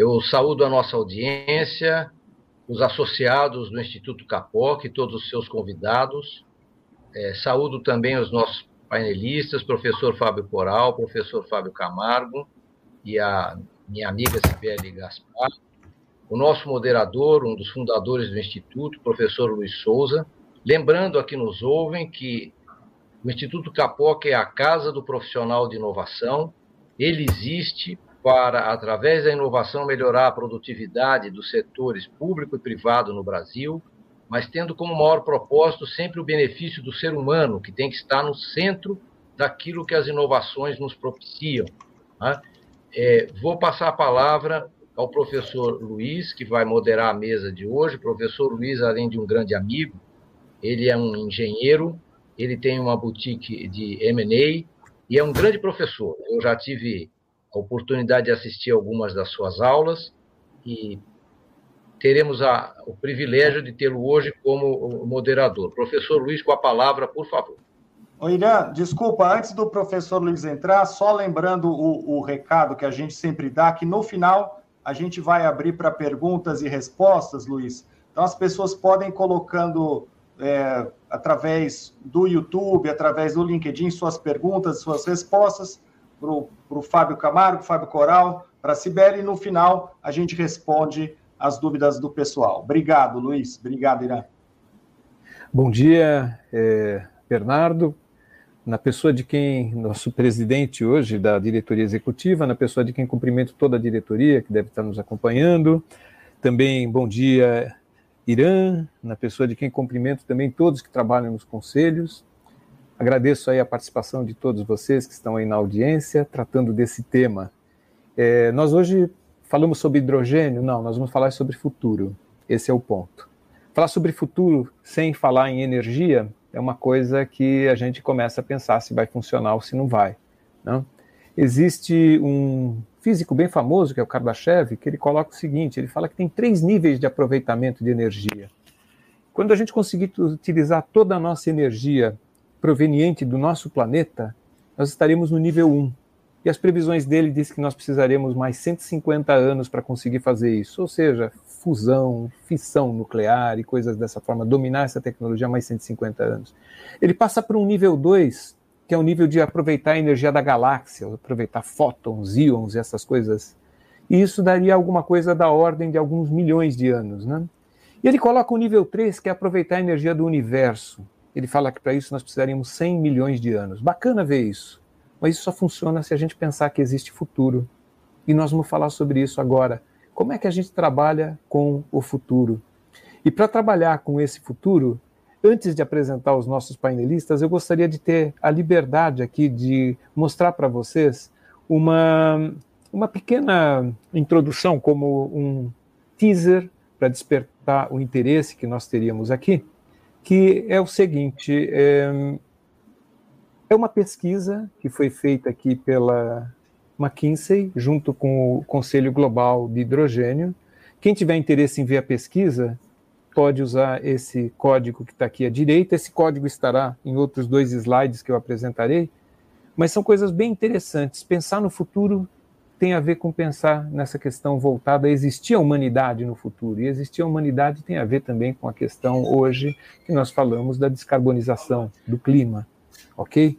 Eu saúdo a nossa audiência, os associados do Instituto Capoc, todos os seus convidados. É, saúdo também os nossos painelistas, professor Fábio Coral, professor Fábio Camargo e a minha amiga Sibeli Gaspar, o nosso moderador, um dos fundadores do Instituto, professor Luiz Souza. Lembrando a que nos ouvem que o Instituto Capoc é a casa do profissional de inovação. Ele existe para, através da inovação, melhorar a produtividade dos setores público e privado no Brasil, mas tendo como maior propósito sempre o benefício do ser humano, que tem que estar no centro daquilo que as inovações nos propiciam. Né? É, vou passar a palavra ao professor Luiz, que vai moderar a mesa de hoje. O professor Luiz, além de um grande amigo, ele é um engenheiro, ele tem uma boutique de M&A e é um grande professor. Eu já tive a oportunidade de assistir algumas das suas aulas e teremos a, o privilégio de tê-lo hoje como moderador. Professor Luiz, com a palavra, por favor. Ô, Irã, desculpa, antes do professor Luiz entrar, só lembrando o, o recado que a gente sempre dá, que no final a gente vai abrir para perguntas e respostas, Luiz. Então, as pessoas podem colocando é, através do YouTube, através do LinkedIn, suas perguntas, suas respostas para o Fábio Camargo, Fábio Coral, para a Sibeli, e no final a gente responde as dúvidas do pessoal. Obrigado, Luiz. Obrigado, Irã. Bom dia, é, Bernardo na pessoa de quem, nosso presidente hoje da diretoria executiva, na pessoa de quem cumprimento toda a diretoria que deve estar nos acompanhando. Também bom dia, Irã, na pessoa de quem cumprimento também todos que trabalham nos conselhos. Agradeço aí a participação de todos vocês que estão aí na audiência, tratando desse tema. É, nós hoje falamos sobre hidrogênio? Não, nós vamos falar sobre futuro. Esse é o ponto. Falar sobre futuro sem falar em energia é uma coisa que a gente começa a pensar se vai funcionar ou se não vai. Né? Existe um físico bem famoso, que é o Kardashev, que ele coloca o seguinte: ele fala que tem três níveis de aproveitamento de energia. Quando a gente conseguir utilizar toda a nossa energia proveniente do nosso planeta, nós estaremos no nível 1. E as previsões dele diz que nós precisaremos mais 150 anos para conseguir fazer isso, ou seja, fusão, fissão nuclear e coisas dessa forma, dominar essa tecnologia mais 150 anos. Ele passa para um nível 2, que é o nível de aproveitar a energia da galáxia, aproveitar fótons, íons e essas coisas. E isso daria alguma coisa da ordem de alguns milhões de anos, né? E ele coloca o nível 3, que é aproveitar a energia do universo. Ele fala que para isso nós precisaríamos 100 milhões de anos. Bacana ver isso. Mas isso só funciona se a gente pensar que existe futuro. E nós vamos falar sobre isso agora. Como é que a gente trabalha com o futuro? E para trabalhar com esse futuro, antes de apresentar os nossos painelistas, eu gostaria de ter a liberdade aqui de mostrar para vocês uma, uma pequena introdução, como um teaser para despertar o interesse que nós teríamos aqui, que é o seguinte: é, é uma pesquisa que foi feita aqui pela McKinsey, junto com o Conselho Global de Hidrogênio. Quem tiver interesse em ver a pesquisa, pode usar esse código que está aqui à direita. Esse código estará em outros dois slides que eu apresentarei. Mas são coisas bem interessantes. Pensar no futuro tem a ver com pensar nessa questão voltada a existir a humanidade no futuro. E existir a humanidade tem a ver também com a questão hoje que nós falamos da descarbonização do clima ok?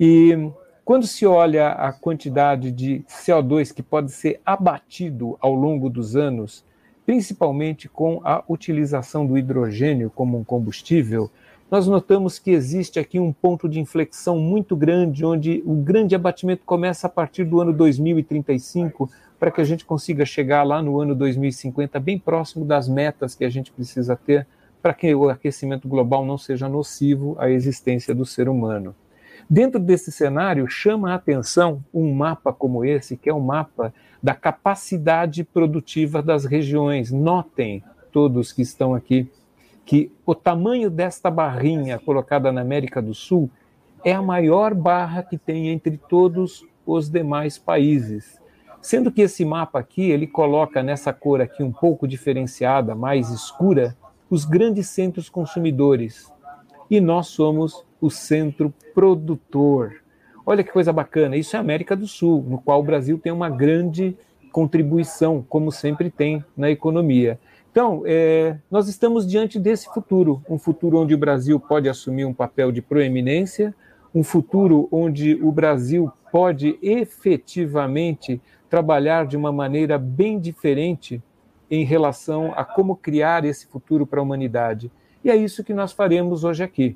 E quando se olha a quantidade de CO2 que pode ser abatido ao longo dos anos, principalmente com a utilização do hidrogênio como um combustível, nós notamos que existe aqui um ponto de inflexão muito grande, onde o grande abatimento começa a partir do ano 2035, para que a gente consiga chegar lá no ano 2050, bem próximo das metas que a gente precisa ter para que o aquecimento global não seja nocivo à existência do ser humano. Dentro desse cenário, chama a atenção um mapa como esse, que é um mapa da capacidade produtiva das regiões. Notem, todos que estão aqui, que o tamanho desta barrinha colocada na América do Sul é a maior barra que tem entre todos os demais países. Sendo que esse mapa aqui, ele coloca nessa cor aqui um pouco diferenciada, mais escura, os grandes centros consumidores. E nós somos o centro produtor. Olha que coisa bacana, isso é América do Sul, no qual o Brasil tem uma grande contribuição, como sempre tem na economia. Então, é, nós estamos diante desse futuro, um futuro onde o Brasil pode assumir um papel de proeminência, um futuro onde o Brasil pode efetivamente trabalhar de uma maneira bem diferente em relação a como criar esse futuro para a humanidade. E é isso que nós faremos hoje aqui.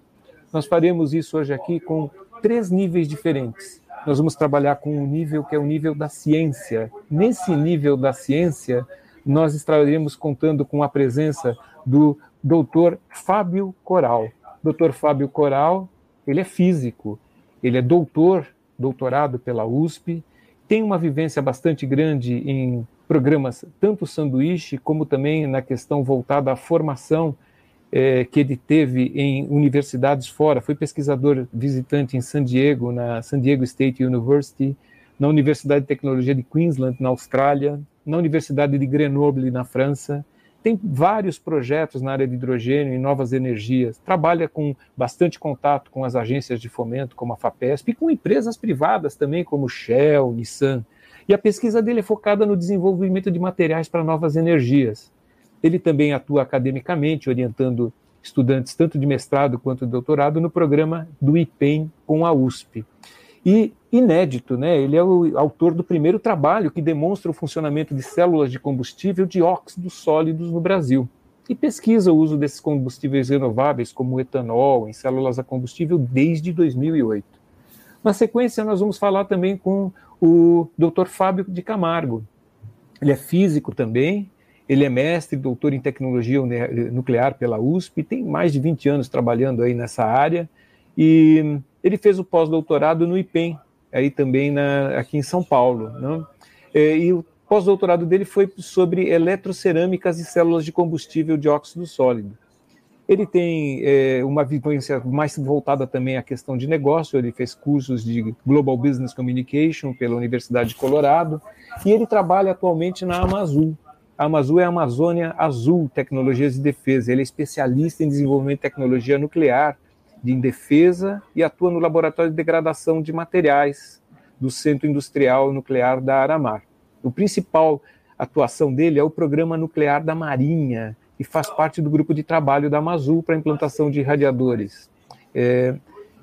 Nós faremos isso hoje aqui com três níveis diferentes. Nós vamos trabalhar com um nível que é o nível da ciência. Nesse nível da ciência, nós estaremos contando com a presença do doutor Fábio Coral. Doutor Fábio Coral, ele é físico, ele é doutor, doutorado pela USP, tem uma vivência bastante grande em programas, tanto sanduíche, como também na questão voltada à formação é, que ele teve em universidades fora. Foi pesquisador visitante em San Diego, na San Diego State University, na Universidade de Tecnologia de Queensland, na Austrália, na Universidade de Grenoble, na França. Tem vários projetos na área de hidrogênio e novas energias. Trabalha com bastante contato com as agências de fomento, como a FAPESP, e com empresas privadas também, como Shell, Nissan. E a pesquisa dele é focada no desenvolvimento de materiais para novas energias. Ele também atua academicamente, orientando estudantes tanto de mestrado quanto de doutorado no programa do IPEM com a USP. E inédito, né? Ele é o autor do primeiro trabalho que demonstra o funcionamento de células de combustível de óxidos sólidos no Brasil. E pesquisa o uso desses combustíveis renováveis, como o etanol, em células a combustível desde 2008. Na sequência, nós vamos falar também com o Dr. Fábio de Camargo. Ele é físico também, ele é mestre, doutor em tecnologia nuclear pela USP, tem mais de 20 anos trabalhando aí nessa área, e ele fez o pós-doutorado no IPEM, aí também na, aqui em São Paulo. Né? E o pós-doutorado dele foi sobre eletrocerâmicas e células de combustível de óxido sólido. Ele tem é, uma vivência mais voltada também à questão de negócio, ele fez cursos de Global Business Communication pela Universidade de Colorado, e ele trabalha atualmente na Amazon, a Amazon é a Amazônia Azul Tecnologias de Defesa. Ele é especialista em desenvolvimento de tecnologia nuclear de defesa e atua no laboratório de degradação de materiais do Centro Industrial Nuclear da Aramar. O principal atuação dele é o Programa Nuclear da Marinha e faz parte do grupo de trabalho da Amazul para implantação de radiadores. É,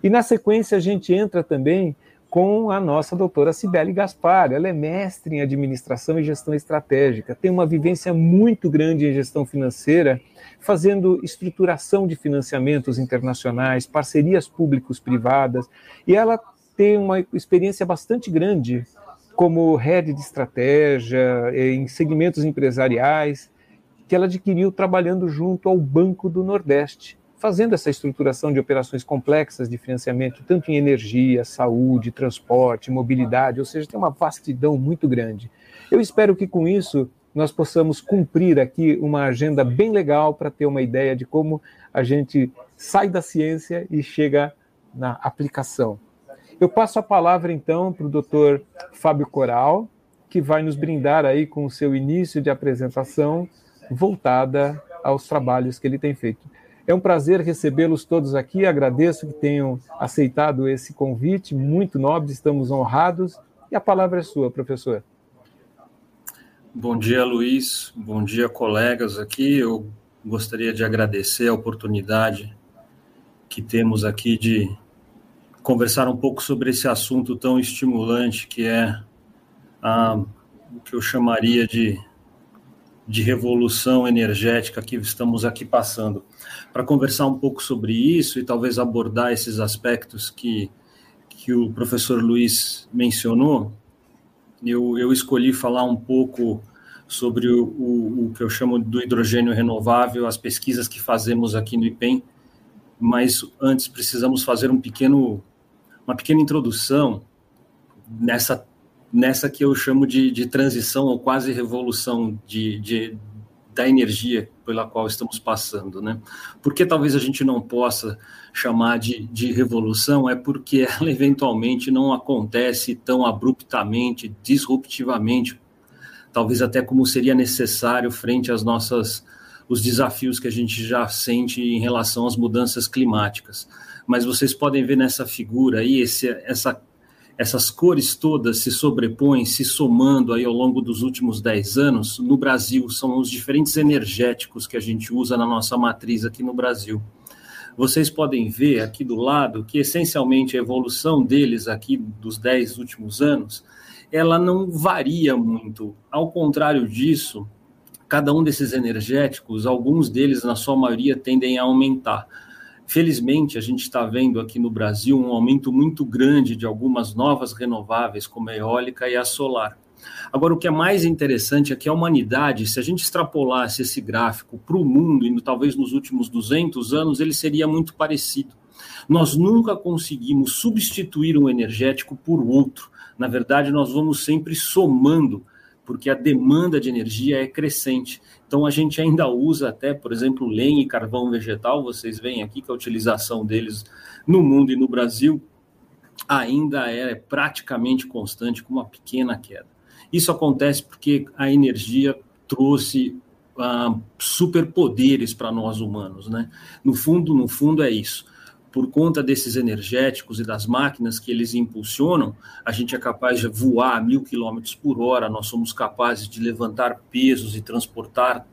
e na sequência a gente entra também com a nossa doutora Cibele Gaspar. Ela é mestre em administração e gestão estratégica, tem uma vivência muito grande em gestão financeira, fazendo estruturação de financiamentos internacionais, parcerias públicos-privadas, e ela tem uma experiência bastante grande como head de estratégia em segmentos empresariais, que ela adquiriu trabalhando junto ao Banco do Nordeste, fazendo essa estruturação de operações complexas de financiamento, tanto em energia, saúde, transporte, mobilidade, ou seja, tem uma vastidão muito grande. Eu espero que com isso nós possamos cumprir aqui uma agenda bem legal para ter uma ideia de como a gente sai da ciência e chega na aplicação. Eu passo a palavra então para o doutor Fábio Coral, que vai nos brindar aí com o seu início de apresentação voltada aos trabalhos que ele tem feito. É um prazer recebê-los todos aqui. Agradeço que tenham aceitado esse convite, muito nobre, estamos honrados. E a palavra é sua, professor. Bom dia, Luiz. Bom dia, colegas aqui. Eu gostaria de agradecer a oportunidade que temos aqui de conversar um pouco sobre esse assunto tão estimulante que é a, o que eu chamaria de de revolução energética que estamos aqui passando. Para conversar um pouco sobre isso e talvez abordar esses aspectos que, que o professor Luiz mencionou, eu, eu escolhi falar um pouco sobre o, o, o que eu chamo do hidrogênio renovável, as pesquisas que fazemos aqui no IPEM, mas antes precisamos fazer um pequeno, uma pequena introdução nessa nessa que eu chamo de, de transição ou quase revolução de, de, da energia pela qual estamos passando, né? Porque talvez a gente não possa chamar de, de revolução é porque ela eventualmente não acontece tão abruptamente, disruptivamente, talvez até como seria necessário frente às nossas os desafios que a gente já sente em relação às mudanças climáticas. Mas vocês podem ver nessa figura aí esse, essa essas cores todas se sobrepõem, se somando aí ao longo dos últimos 10 anos, no Brasil, são os diferentes energéticos que a gente usa na nossa matriz aqui no Brasil. Vocês podem ver aqui do lado que, essencialmente, a evolução deles aqui dos 10 últimos anos, ela não varia muito. Ao contrário disso, cada um desses energéticos, alguns deles, na sua maioria, tendem a aumentar. Felizmente, a gente está vendo aqui no Brasil um aumento muito grande de algumas novas renováveis, como a eólica e a solar. Agora, o que é mais interessante é que a humanidade, se a gente extrapolasse esse gráfico para o mundo, indo talvez nos últimos 200 anos, ele seria muito parecido. Nós nunca conseguimos substituir um energético por outro. Na verdade, nós vamos sempre somando, porque a demanda de energia é crescente. Então a gente ainda usa até, por exemplo, lenha e carvão vegetal, vocês veem aqui que a utilização deles no mundo e no Brasil ainda é praticamente constante, com uma pequena queda. Isso acontece porque a energia trouxe uh, superpoderes para nós humanos, né? No fundo, no fundo é isso por conta desses energéticos e das máquinas que eles impulsionam, a gente é capaz de voar a mil quilômetros por hora, nós somos capazes de levantar pesos e transportar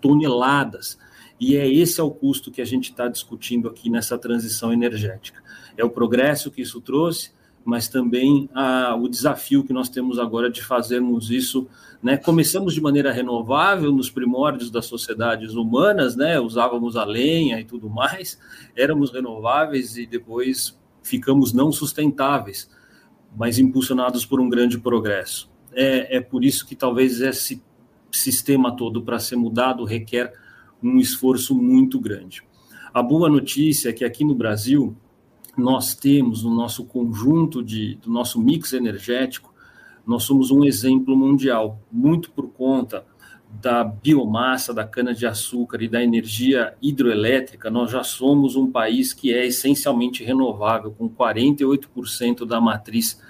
toneladas. E é esse é o custo que a gente está discutindo aqui nessa transição energética. É o progresso que isso trouxe, mas também a, o desafio que nós temos agora de fazermos isso. Né? Começamos de maneira renovável nos primórdios das sociedades humanas, né? usávamos a lenha e tudo mais, éramos renováveis e depois ficamos não sustentáveis, mas impulsionados por um grande progresso. É, é por isso que talvez esse sistema todo para ser mudado requer um esforço muito grande. A boa notícia é que aqui no Brasil nós temos no nosso conjunto de, do nosso mix energético, nós somos um exemplo mundial, muito por conta da biomassa, da cana-de-açúcar e da energia hidroelétrica, nós já somos um país que é essencialmente renovável, com 48% da matriz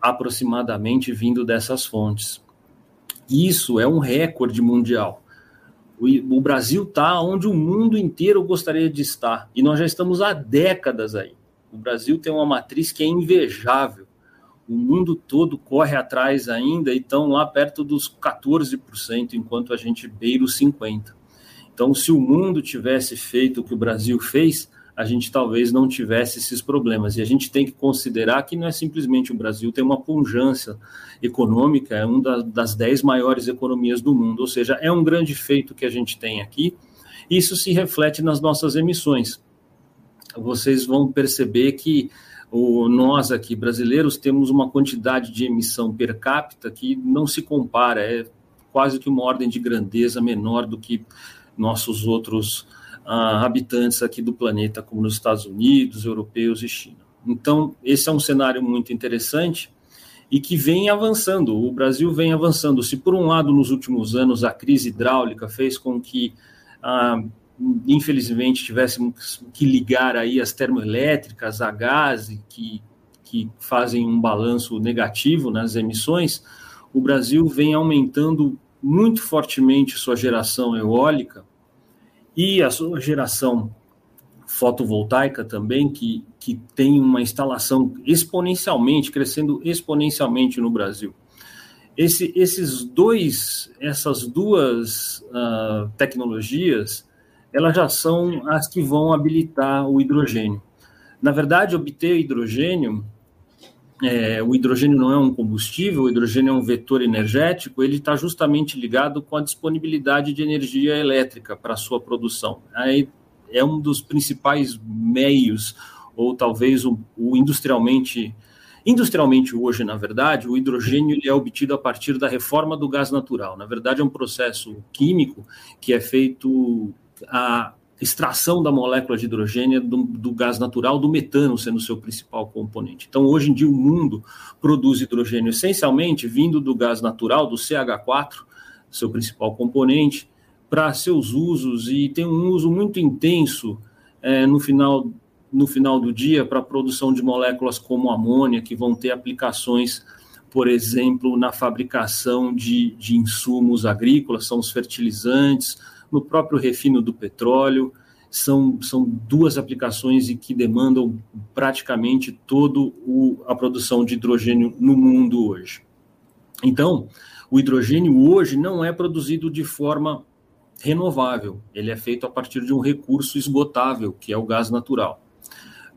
aproximadamente vindo dessas fontes. Isso é um recorde mundial. O, Brasil está onde o mundo inteiro gostaria de estar, e nós já estamos há décadas aí. O Brasil tem uma matriz que é invejável. O mundo todo corre atrás ainda e estão lá perto dos 14%, enquanto a gente beira os 50%. Então, se o mundo tivesse feito o que o Brasil fez, a gente talvez não tivesse esses problemas. E a gente tem que considerar que não é simplesmente o Brasil tem uma pujança econômica, é uma das dez maiores economias do mundo, ou seja, é um grande feito que a gente tem aqui. Isso se reflete nas nossas emissões vocês vão perceber que o, nós aqui brasileiros temos uma quantidade de emissão per capita que não se compara, é quase que uma ordem de grandeza menor do que nossos outros ah, habitantes aqui do planeta, como nos Estados Unidos, europeus e China. Então, esse é um cenário muito interessante e que vem avançando. O Brasil vem avançando. Se, por um lado, nos últimos anos, a crise hidráulica fez com que ah, infelizmente tivéssemos que ligar aí as termoelétricas a gás que, que fazem um balanço negativo nas emissões, o Brasil vem aumentando muito fortemente sua geração eólica e a sua geração fotovoltaica também, que, que tem uma instalação exponencialmente, crescendo exponencialmente no Brasil. Esse, esses dois, essas duas uh, tecnologias, elas já são as que vão habilitar o hidrogênio. Na verdade, obter hidrogênio, é, o hidrogênio não é um combustível, o hidrogênio é um vetor energético, ele está justamente ligado com a disponibilidade de energia elétrica para sua produção. Aí é um dos principais meios, ou talvez o, o industrialmente Industrialmente, hoje, na verdade, o hidrogênio ele é obtido a partir da reforma do gás natural. Na verdade, é um processo químico que é feito a extração da molécula de hidrogênio do, do, gás natural, do metano sendo o seu principal componente. Então, hoje em dia, o mundo produz hidrogênio essencialmente vindo do gás natural, do CH4, seu principal componente, para seus usos e tem um uso muito intenso é, no, final, no final do dia para a produção de moléculas como amônia, que vão ter aplicações, por exemplo, na fabricação de, de insumos agrícolas, são os fertilizantes, no próprio refino do petróleo são, são duas aplicações e que demandam praticamente toda a produção de hidrogênio no mundo hoje. Então, o hidrogênio hoje não é produzido de forma renovável, ele é feito a partir de um recurso esgotável, que é o gás natural.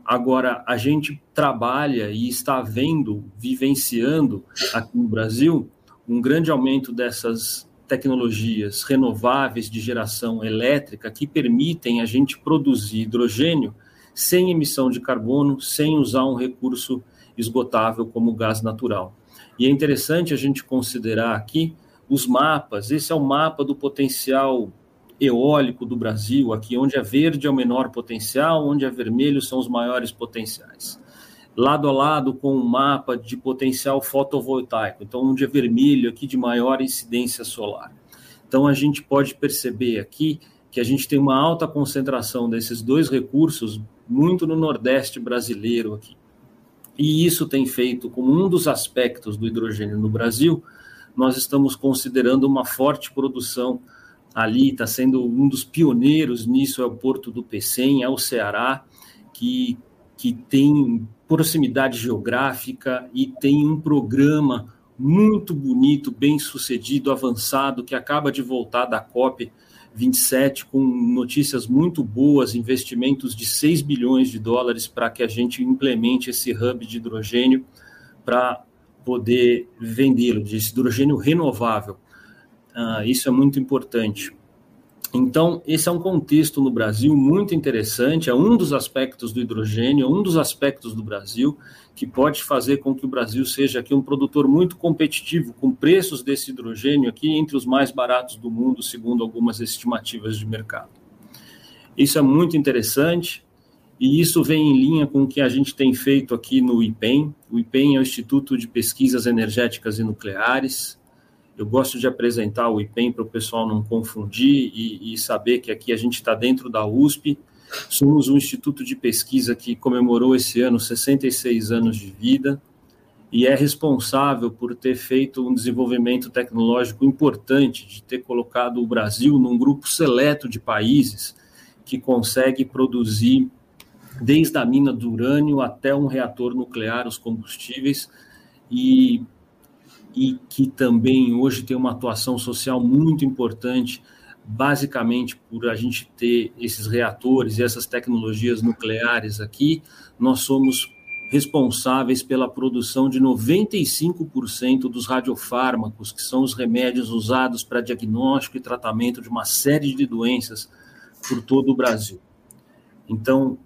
Agora, a gente trabalha e está vendo, vivenciando aqui no Brasil, um grande aumento dessas tecnologias renováveis de geração elétrica que permitem a gente produzir hidrogênio sem emissão de carbono, sem usar um recurso esgotável como o gás natural. E é interessante a gente considerar aqui os mapas. Esse é o mapa do potencial eólico do Brasil, aqui onde é verde é o menor potencial, onde é vermelho são os maiores potenciais. Lado a lado com um mapa de potencial fotovoltaico, então onde é vermelho aqui de maior incidência solar. Então a gente pode perceber aqui que a gente tem uma alta concentração desses dois recursos muito no Nordeste brasileiro aqui. E isso tem feito como um dos aspectos do hidrogênio no Brasil, nós estamos considerando uma forte produção ali, está sendo um dos pioneiros nisso, é o Porto do Pecém, é o Ceará, que, que tem proximidade geográfica e tem um programa muito bonito, bem sucedido, avançado, que acaba de voltar da COP 27 com notícias muito boas, investimentos de 6 bilhões de dólares para que a gente implemente esse hub de hidrogênio para poder vendê-lo, de hidrogênio renovável. Uh, isso é muito importante. Então, esse é um contexto no Brasil muito interessante, é um dos aspectos do hidrogênio, um dos aspectos do Brasil que pode fazer com que o Brasil seja aqui um produtor muito competitivo, com preços desse hidrogênio aqui entre os mais baratos do mundo, segundo algumas estimativas de mercado. Isso é muito interessante e isso vem em linha com o que a gente tem feito aqui no IPEM. O IPEM é o Instituto de Pesquisas Energéticas e Nucleares, eu gosto de apresentar o IPEM para o pessoal não confundir e, e saber que aqui a gente está dentro da USP. Somos um instituto de pesquisa que comemorou esse ano 66 anos de vida e é responsável por ter feito um desenvolvimento tecnológico importante, de ter colocado o Brasil num grupo seleto de países que consegue produzir, desde a mina do urânio até um reator nuclear, os combustíveis, e e que também hoje tem uma atuação social muito importante, basicamente por a gente ter esses reatores e essas tecnologias nucleares aqui, nós somos responsáveis pela produção de 95% dos radiofármacos, que são os remédios usados para diagnóstico e tratamento de uma série de doenças por todo o Brasil. Então,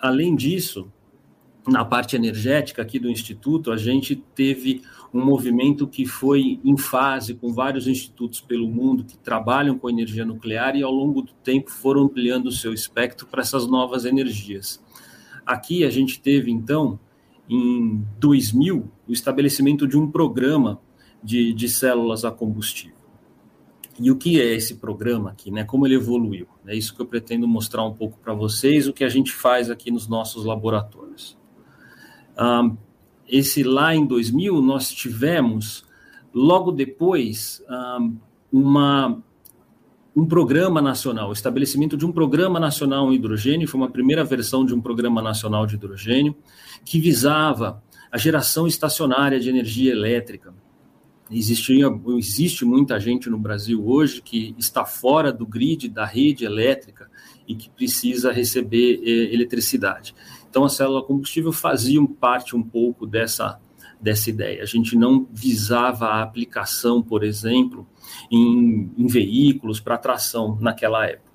além disso, na parte energética aqui do Instituto, a gente teve um movimento que foi em fase com vários institutos pelo mundo que trabalham com energia nuclear e ao longo do tempo foram ampliando o seu espectro para essas novas energias. Aqui a gente teve, então, em 2000, o estabelecimento de um programa de, de células a combustível. E o que é esse programa aqui, né? Como ele evoluiu? É isso que eu pretendo mostrar um pouco para vocês, o que a gente faz aqui nos nossos laboratórios. Um, esse lá em 2000, nós tivemos, logo depois, um, uma, um programa nacional, o estabelecimento de um programa nacional em hidrogênio, foi uma primeira versão de um programa nacional de hidrogênio, que visava a geração estacionária de energia elétrica. Existia, existe muita gente no Brasil hoje que está fora do grid da rede elétrica e que precisa receber eh, eletricidade. Então, a célula combustível fazia parte um pouco dessa, dessa ideia. A gente não visava a aplicação, por exemplo, em, em veículos para tração naquela época.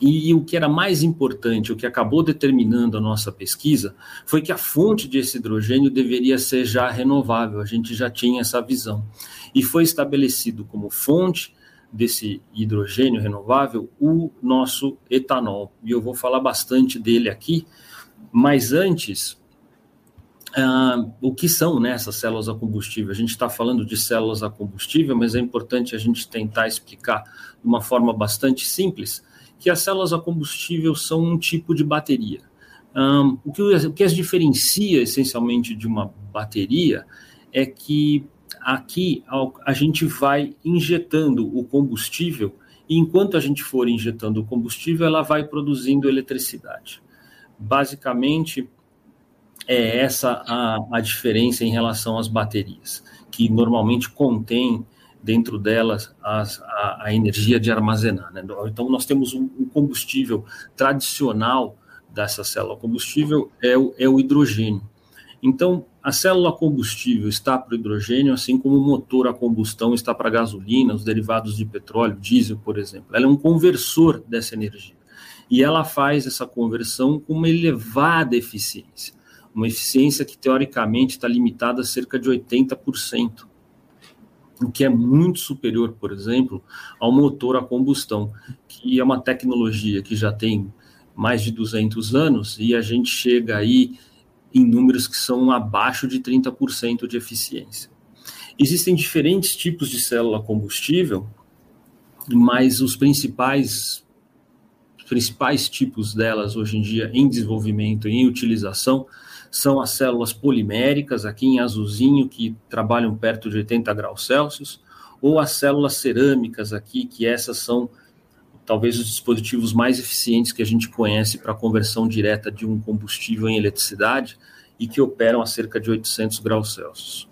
E, o que era mais importante, o que acabou determinando a nossa pesquisa, foi que a fonte de esse hidrogênio deveria ser já renovável, a gente já tinha essa visão. E foi estabelecido como fonte desse hidrogênio renovável o nosso etanol. E eu vou falar bastante dele aqui, mas antes, uh, o que são né, essas células a combustível? A gente está falando de células a combustível, mas é importante a gente tentar explicar de uma forma bastante simples que as células a combustível são um tipo de bateria. Um, o, que, o que as diferencia essencialmente de uma bateria é que aqui a gente vai injetando o combustível e enquanto a gente for injetando o combustível, ela vai produzindo eletricidade. Basicamente, é essa a, a diferença em relação às baterias, que normalmente contém dentro delas as, a, a, energia de armazenar. Né? Então, nós temos um, um, combustível tradicional dessa célula combustível, é o, é o hidrogênio. Então, a célula combustível está para o hidrogênio, assim como o motor a combustão está para a gasolina, os derivados de petróleo, diesel, por exemplo. Ela é um conversor dessa energia. E ela faz essa conversão com uma elevada eficiência. Uma eficiência que, teoricamente, está limitada a cerca de 80%. O que é muito superior, por exemplo, ao motor a combustão, que é uma tecnologia que já tem mais de 200 anos e a gente chega aí em números que são abaixo de 30% de eficiência. Existem diferentes tipos de célula combustível, mas os principais principais tipos delas hoje em dia em desenvolvimento e em utilização são as células poliméricas, aqui em azulzinho, que trabalham perto de 80 graus Celsius, ou as células cerâmicas aqui, que essas são talvez os dispositivos mais eficientes que a gente conhece para conversão direta de um combustível em eletricidade e que operam a cerca de 800 graus Celsius.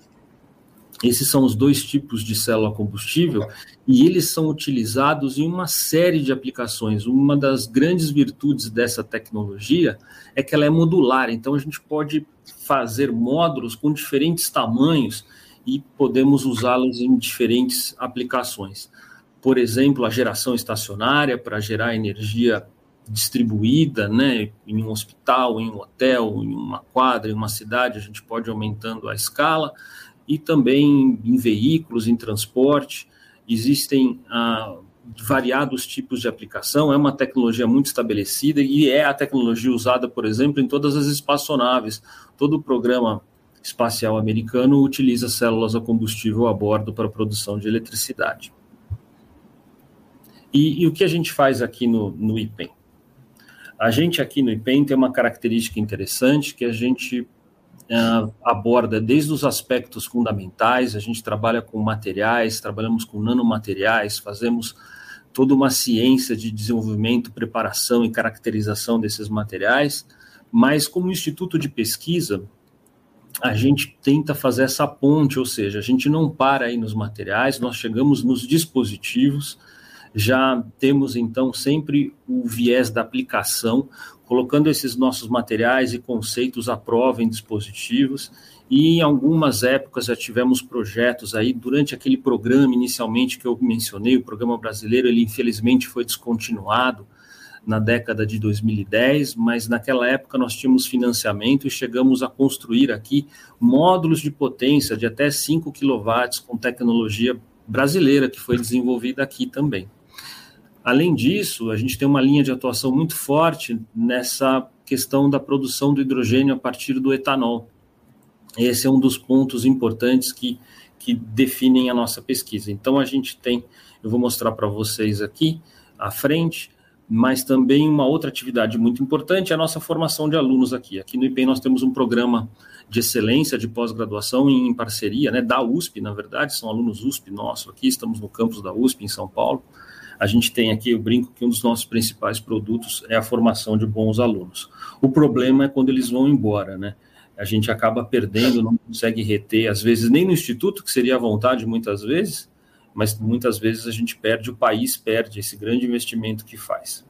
Esses são os dois tipos de célula combustível e eles são utilizados em uma série de aplicações. Uma das grandes virtudes dessa tecnologia é que ela é modular, então a gente pode fazer módulos com diferentes tamanhos e podemos usá-los em diferentes aplicações por exemplo, a geração estacionária para gerar energia distribuída, né, em um hospital, em um hotel, em uma quadra, em uma cidade, a gente pode aumentando a escala, e também em veículos, em transporte, existem ah, variados tipos de aplicação, é uma tecnologia muito estabelecida e é a tecnologia usada, por exemplo, em todas as espaçonaves. Todo o programa espacial americano utiliza células a combustível a bordo para a produção de eletricidade. E, e, o que a gente faz aqui no, no IPEM? A gente aqui no IPEM tem uma característica interessante que a gente uh, aborda desde os aspectos fundamentais, a gente trabalha com materiais, trabalhamos com nanomateriais, fazemos toda uma ciência de desenvolvimento, preparação e caracterização desses materiais, mas como instituto de pesquisa, a gente tenta fazer essa ponte, ou seja, a gente não para aí nos materiais, nós chegamos nos dispositivos, já temos então sempre o viés da aplicação, colocando esses nossos materiais e conceitos à prova em dispositivos. E em algumas épocas já tivemos projetos aí, durante aquele programa inicialmente que eu mencionei, o programa brasileiro, ele infelizmente foi descontinuado na década de 2010, mas naquela época nós tínhamos financiamento e chegamos a construir aqui módulos de potência de até 5 kW com tecnologia brasileira que foi desenvolvida aqui também. Além disso, a gente tem uma linha de atuação muito forte nessa questão da produção do hidrogênio a partir do etanol. Esse é um dos pontos importantes que, que definem a nossa pesquisa. Então, a gente tem, eu vou mostrar para vocês aqui à frente, mas também uma outra atividade muito importante é a nossa formação de alunos aqui. Aqui no IPEM nós temos um programa de excelência de pós-graduação em parceria, né, da USP, na verdade, são alunos USP nosso aqui, estamos no campus da USP em São Paulo, a gente tem aqui, eu brinco que um dos nossos principais produtos é a formação de bons alunos. O problema é quando eles vão embora, né? A gente acaba perdendo, não consegue reter, às vezes nem no instituto, que seria a vontade muitas vezes, mas muitas vezes a gente perde, o país perde esse grande investimento que faz.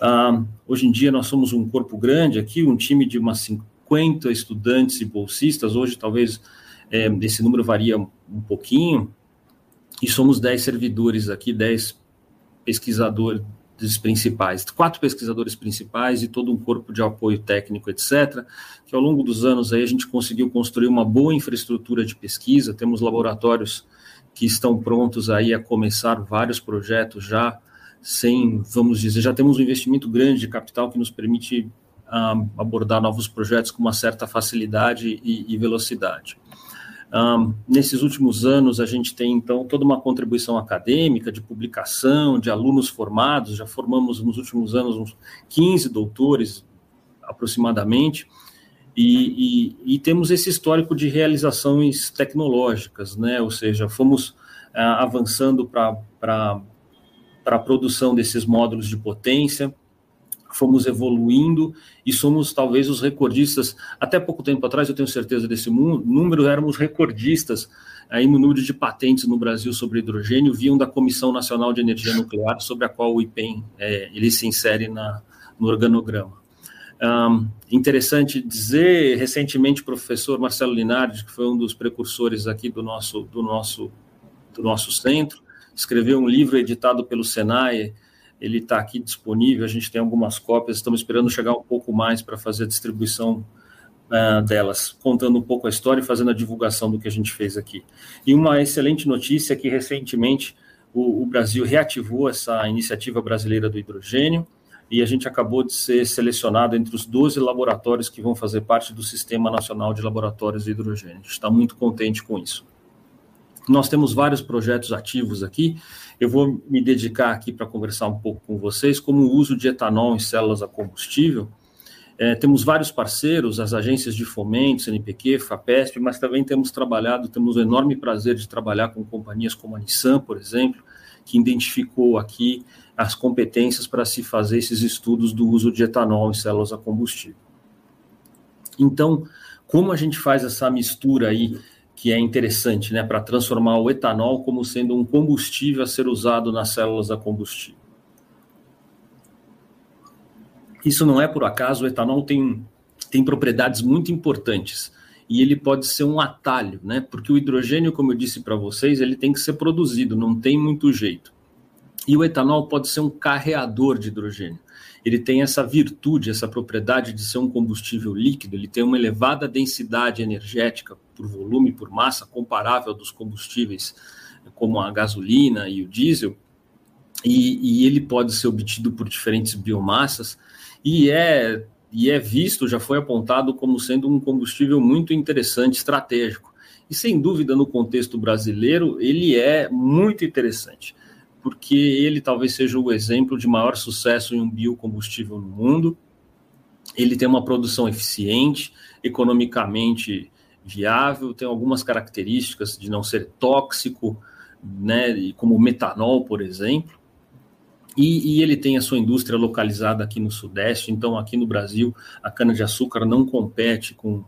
Ah, hoje em dia nós somos um corpo grande aqui, um time de umas 50 estudantes e bolsistas, hoje talvez é, esse número varia um pouquinho, e somos 10 servidores aqui, 10 pesquisadores principais, quatro pesquisadores principais e todo um corpo de apoio técnico, etc., que ao longo dos anos aí a gente conseguiu construir uma boa infraestrutura de pesquisa, temos laboratórios que estão prontos aí a começar vários projetos já sem, vamos dizer, já temos um investimento grande de capital que nos permite uh, abordar novos projetos com uma certa facilidade e, e velocidade. Um, nesses últimos anos, a gente tem, então, toda uma contribuição acadêmica, de publicação, de alunos formados, já formamos nos últimos anos uns 15 doutores, aproximadamente, e, e, e temos esse histórico de realizações tecnológicas, né? ou seja, fomos uh, avançando para a produção desses módulos de potência, fomos evoluindo e somos talvez os recordistas. Até pouco tempo atrás, eu tenho certeza desse número, éramos recordistas aí no número de patentes no Brasil sobre hidrogênio, viam da Comissão Nacional de Energia Nuclear, sobre a qual o IPEM é, ele se insere na, no organograma. Um, interessante dizer, recentemente o professor Marcelo Linardi, que foi um dos precursores aqui do nosso, do nosso, do nosso centro, escreveu um livro editado pelo Senai, ele está aqui disponível, a gente tem algumas cópias, estamos esperando chegar um pouco mais para fazer a distribuição uh, delas, contando um pouco a história e fazendo a divulgação do que a gente fez aqui. E uma excelente notícia é que recentemente o, o Brasil reativou essa iniciativa brasileira do hidrogênio, e a gente acabou de ser selecionado entre os 12 laboratórios que vão fazer parte do Sistema Nacional de Laboratórios de Hidrogênio. A gente está muito contente com isso. Nós temos vários projetos ativos aqui, eu vou me dedicar aqui para conversar um pouco com vocês, como o uso de etanol em células a combustível. É, temos vários parceiros, as agências de fomento, CNPq, FAPESP, mas também temos trabalhado, temos o enorme prazer de trabalhar com companhias como a Nissan, por exemplo, que identificou aqui as competências para se fazer esses estudos do uso de etanol em células a combustível. Então, como a gente faz essa mistura aí que é interessante, né, para transformar o etanol como sendo um combustível a ser usado nas células a combustível. Isso não é por acaso, o etanol tem, tem propriedades muito importantes e ele pode ser um atalho, né? Porque o hidrogênio, como eu disse para vocês, ele tem que ser produzido, não tem muito jeito. E o etanol pode ser um carreador de hidrogênio ele tem essa virtude, essa propriedade de ser um combustível líquido, ele tem uma elevada densidade energética por volume, por massa, comparável dos combustíveis como a gasolina e o diesel, e, e ele pode ser obtido por diferentes biomassas, e é, e é visto, já foi apontado como sendo um combustível muito interessante, estratégico. E sem dúvida, no contexto brasileiro, ele é muito interessante porque ele talvez seja o exemplo de maior sucesso em um biocombustível no mundo. Ele tem uma produção eficiente, economicamente viável, tem algumas características de não ser tóxico, né, como o metanol, por exemplo. E, e, ele tem a sua indústria localizada aqui no Sudeste, então aqui no Brasil a cana-de-açúcar não compete com,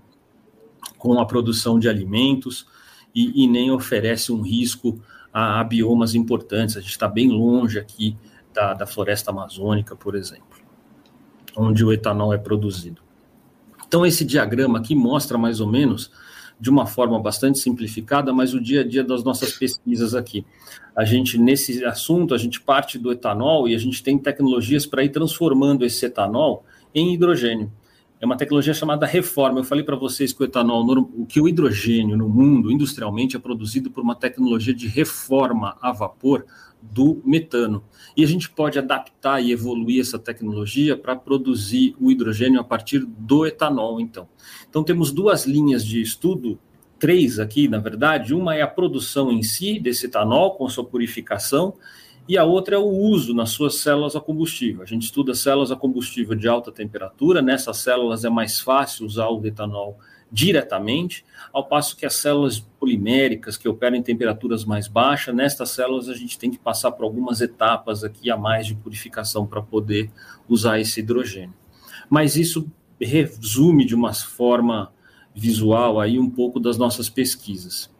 com a produção de alimentos e, e nem oferece um risco a, a biomas importantes. A gente está bem longe aqui da, da floresta amazônica, por exemplo, onde o etanol é produzido. Então, esse diagrama aqui mostra mais ou menos, de uma forma bastante simplificada, mas o dia a dia das nossas pesquisas aqui. A gente, nesse assunto, a gente parte do etanol e a gente tem tecnologias para ir transformando esse etanol em hidrogênio é uma tecnologia chamada reforma. Eu falei para vocês que o etanol, o que o hidrogênio no mundo, industrialmente, é produzido por uma tecnologia de reforma a vapor do metano. E a gente pode adaptar e evoluir essa tecnologia para produzir o hidrogênio a partir do etanol, então. Então temos duas linhas de estudo, três aqui, na verdade. Uma é a produção em si desse etanol com sua purificação e a outra é o uso nas suas células a combustível. A gente estuda células a combustível de alta temperatura, nessas células é mais fácil usar o etanol diretamente, ao passo que as células poliméricas que operam em temperaturas mais baixas, nestas células a gente tem que passar por algumas etapas aqui a mais de purificação para poder usar esse hidrogênio. Mas isso resume de uma forma visual aí um pouco das nossas pesquisas.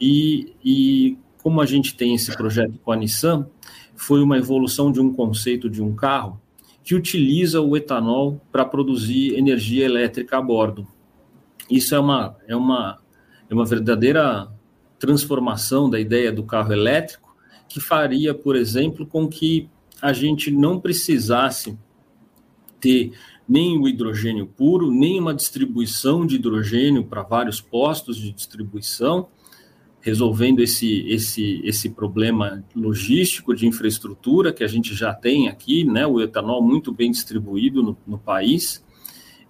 E, e como a gente tem esse projeto com a Nissan, foi uma evolução de um conceito de um carro que utiliza o etanol para produzir energia elétrica a bordo. Isso é uma, é uma, é uma verdadeira transformação da ideia do carro elétrico que faria, por exemplo, com que a gente não precisasse ter nem o hidrogênio puro, nem uma distribuição de hidrogênio para vários postos de distribuição, resolvendo esse, esse, esse problema logístico de infraestrutura que a gente já tem aqui, né, o etanol muito bem distribuído no, no país,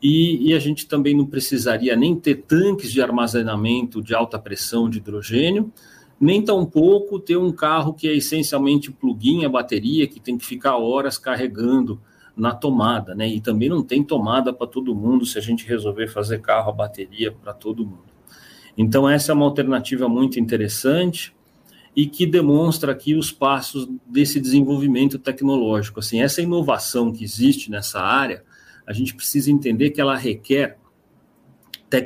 e, e, a gente também não precisaria nem ter tanques de armazenamento de alta pressão de hidrogênio, nem tampouco ter um carro que é essencialmente plug-in, a bateria, que tem que ficar horas carregando na tomada, né? E também não tem tomada para todo mundo se a gente resolver fazer carro a bateria para todo mundo. Então, essa é uma alternativa muito interessante. e que demonstra aqui os passos desse desenvolvimento tecnológico. Assim, essa inovação que existe nessa área, a gente precisa entender que ela requer,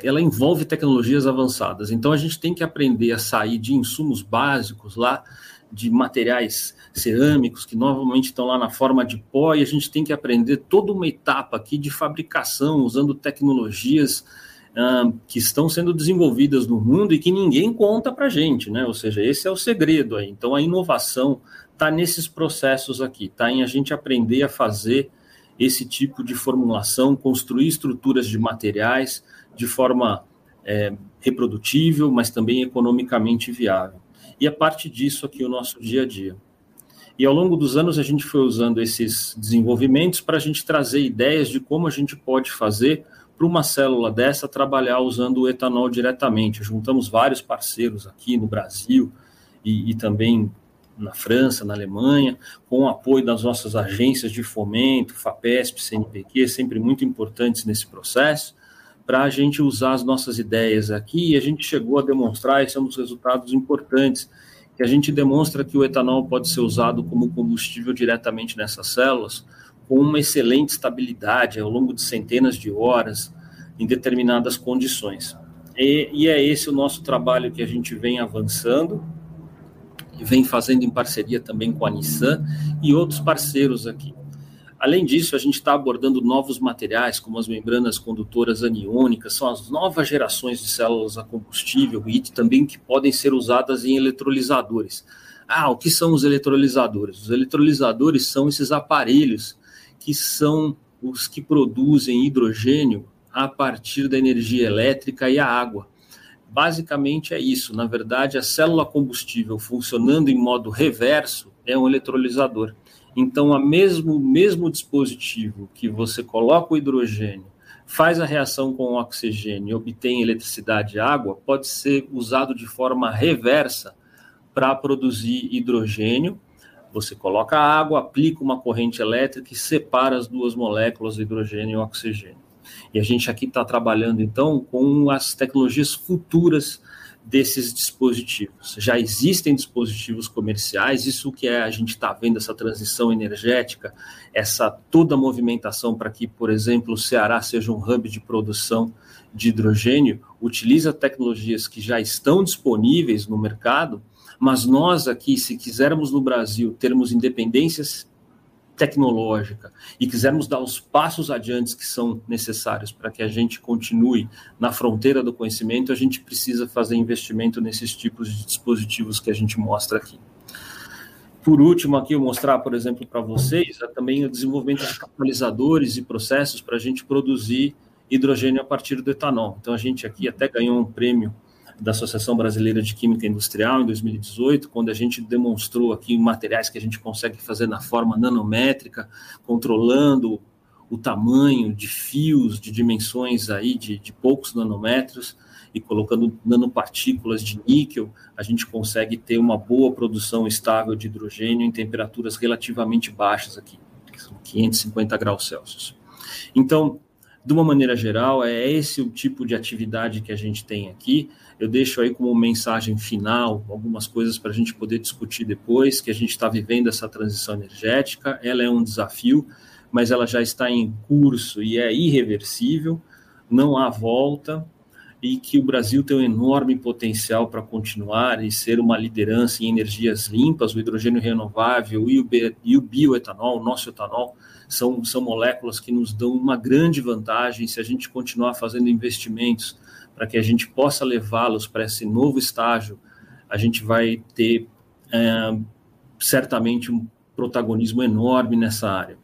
ela envolve tecnologias avançadas. Então, a gente tem que aprender a sair de insumos básicos lá, de materiais cerâmicos que normalmente estão lá na forma de pó, e a gente tem que aprender toda uma etapa aqui de fabricação usando tecnologias uh, que estão sendo desenvolvidas no mundo e que ninguém conta para a gente, né? Ou seja, esse é o segredo aí. Então, a inovação está nesses processos aqui, está em a gente aprender a fazer esse tipo de formulação, construir estruturas de materiais de forma é, reprodutível, mas também economicamente viável. E a parte disso aqui o nosso dia a dia. E ao longo dos anos a gente foi usando esses desenvolvimentos para a gente trazer ideias de como a gente pode fazer para uma célula dessa trabalhar usando o etanol diretamente. Juntamos vários parceiros aqui no Brasil e, e também na França, na Alemanha, com o apoio das nossas agências de fomento, FAPESP, CNPq, sempre muito importantes nesse processo, para a gente usar as nossas ideias aqui, e a gente chegou a demonstrar, esses são os resultados importantes, que a gente demonstra que o etanol pode ser usado como combustível diretamente nessas células, com uma excelente estabilidade ao longo de centenas de horas, em determinadas condições. E, e é esse o nosso trabalho que a gente vem avançando, e vem fazendo em parceria também com a Nissan e outros parceiros aqui. Além disso, a gente está abordando novos materiais, como as membranas condutoras aniônicas, são as novas gerações de células a combustível e também que podem ser usadas em eletrolisadores. Ah, o que são os eletrolisadores? Os eletrolisadores são esses aparelhos que são os que produzem hidrogênio a partir da energia elétrica e a água. Basicamente é isso. Na verdade, a célula combustível funcionando em modo reverso é um eletrolisador. Então, o mesmo, mesmo dispositivo que você coloca o hidrogênio, faz a reação com o oxigênio e obtém eletricidade e água, pode ser usado de forma reversa para produzir hidrogênio você coloca água, aplica uma corrente elétrica e separa as duas moléculas, hidrogênio e oxigênio. E a gente aqui está trabalhando, então, com as tecnologias futuras desses dispositivos. Já existem dispositivos comerciais, isso que é a gente está vendo essa transição energética, essa toda movimentação para que, por exemplo, o Ceará seja um hub de produção de hidrogênio, utiliza tecnologias que já estão disponíveis no mercado mas nós aqui, se quisermos no Brasil termos independência tecnológica e quisermos dar os passos adiantes que são necessários para que a gente continue na fronteira do conhecimento, a gente precisa fazer investimento nesses tipos de dispositivos que a gente mostra aqui. Por último, aqui eu mostrar, por exemplo, para vocês, é também o desenvolvimento de catalisadores e processos para a gente produzir hidrogênio a partir do etanol. Então, a gente aqui até ganhou um prêmio da Associação Brasileira de Química Industrial em 2018, quando a gente demonstrou aqui materiais que a gente consegue fazer na forma nanométrica, controlando o tamanho de fios de dimensões aí de, de poucos nanômetros e colocando nanopartículas de níquel, a gente consegue ter uma boa produção estável de hidrogênio em temperaturas relativamente baixas aqui, que são 550 graus Celsius. Então, de uma maneira geral, é esse o tipo de atividade que a gente tem aqui. Eu deixo aí como mensagem final algumas coisas para a gente poder discutir depois, que a gente está vivendo essa transição energética, ela é um desafio, mas ela já está em curso e é irreversível, não há volta, e que o Brasil tem um enorme potencial para continuar e ser uma liderança em energias limpas, o hidrogênio renovável e o, e o bioetanol, o nosso etanol, são, são moléculas que nos dão uma grande vantagem se a gente continuar fazendo investimentos para que a gente possa levá-los para esse novo estágio, a gente vai ter é, certamente um protagonismo enorme nessa área.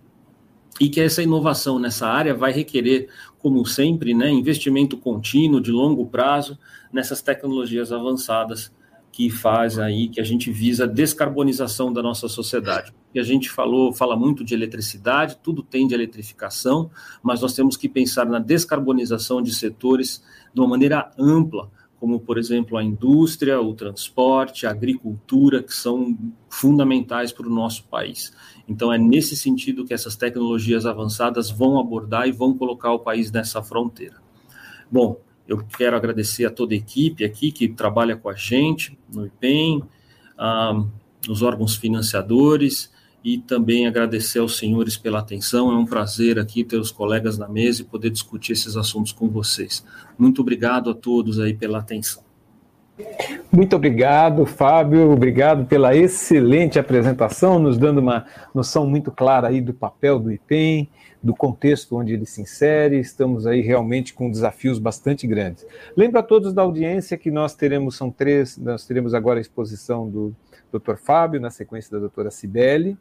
E que essa inovação nessa área vai requerer, como sempre, né, investimento contínuo, de longo prazo, nessas tecnologias avançadas que faz aí, que a gente visa a descarbonização da nossa sociedade. E a gente falou, fala muito de eletricidade, tudo tem de eletrificação, mas nós temos que pensar na descarbonização de setores de uma maneira ampla, como, por exemplo, a indústria, o transporte, a agricultura, que são fundamentais para o nosso país. Então, é nesse sentido que essas tecnologias avançadas vão abordar e vão colocar o país nessa fronteira. Bom, eu quero agradecer a toda a equipe aqui que trabalha com a gente no IPEM, ah, os órgãos financiadores e também agradecer aos senhores pela atenção. É um prazer aqui ter os colegas na mesa e poder discutir esses assuntos com vocês. Muito obrigado a todos aí pela atenção. Muito obrigado, Fábio. Obrigado pela excelente apresentação, nos dando uma noção muito clara aí do papel do IPEM, do contexto onde ele se insere. Estamos aí realmente com desafios bastante grandes. Lembro a todos da audiência que nós teremos, são três, nós teremos agora a exposição do Dr. Fábio, na sequência da doutora Cibele.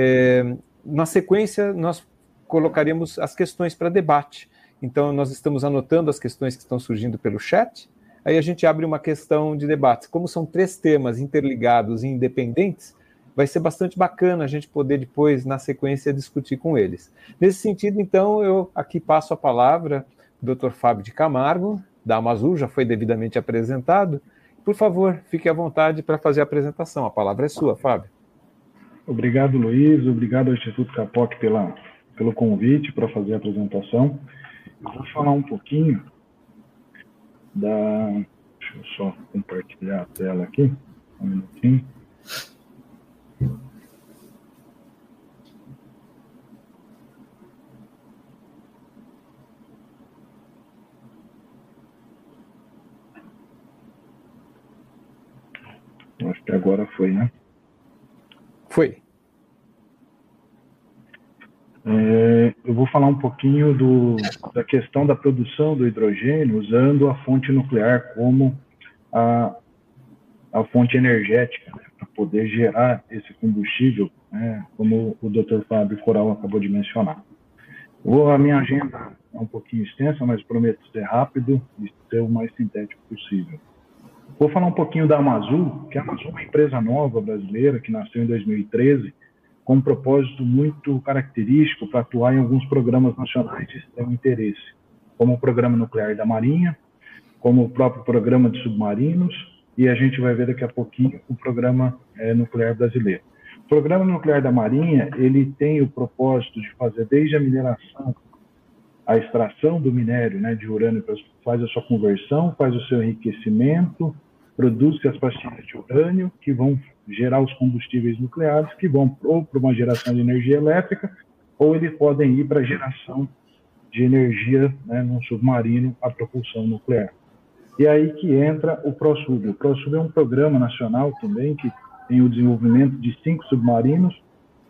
É, na sequência, nós colocaremos as questões para debate. Então, nós estamos anotando as questões que estão surgindo pelo chat Aí a gente abre uma questão de debate. Como são três temas interligados e independentes, vai ser bastante bacana a gente poder depois, na sequência, discutir com eles. Nesse sentido, então, eu aqui passo a palavra ao Dr. Fábio de Camargo, da Amazul, já foi devidamente apresentado. Por favor, fique à vontade para fazer a apresentação. A palavra é sua, Fábio. Obrigado, Luiz. Obrigado ao Instituto Capoc pela, pelo convite para fazer a apresentação. Eu vou falar um pouquinho da. Deixa eu só compartilhar a tela aqui. Um minutinho. Acho que agora foi, né? Foi. É, eu vou falar um pouquinho do, da questão da produção do hidrogênio usando a fonte nuclear como a, a fonte energética né, para poder gerar esse combustível, né, como o Dr. Fábio Coral acabou de mencionar. Vou, a minha agenda é um pouquinho extensa, mas prometo ser rápido e ser o mais sintético possível. Vou falar um pouquinho da Amazul, que a Amazul é uma empresa nova brasileira que nasceu em 2013 com um propósito muito característico para atuar em alguns programas nacionais de extremo interesse, como o Programa Nuclear da Marinha, como o próprio Programa de Submarinos, e a gente vai ver daqui a pouquinho o Programa é, Nuclear Brasileiro. O Programa Nuclear da Marinha, ele tem o propósito de fazer desde a mineração, a extração do minério né, de urânio, faz a sua conversão, faz o seu enriquecimento, produz as pastilhas de urânio que vão gerar os combustíveis nucleares que vão ou para uma geração de energia elétrica ou eles podem ir para a geração de energia né, num submarino a propulsão nuclear. E aí que entra o ProSub. O ProSub é um programa nacional também que tem o desenvolvimento de cinco submarinos,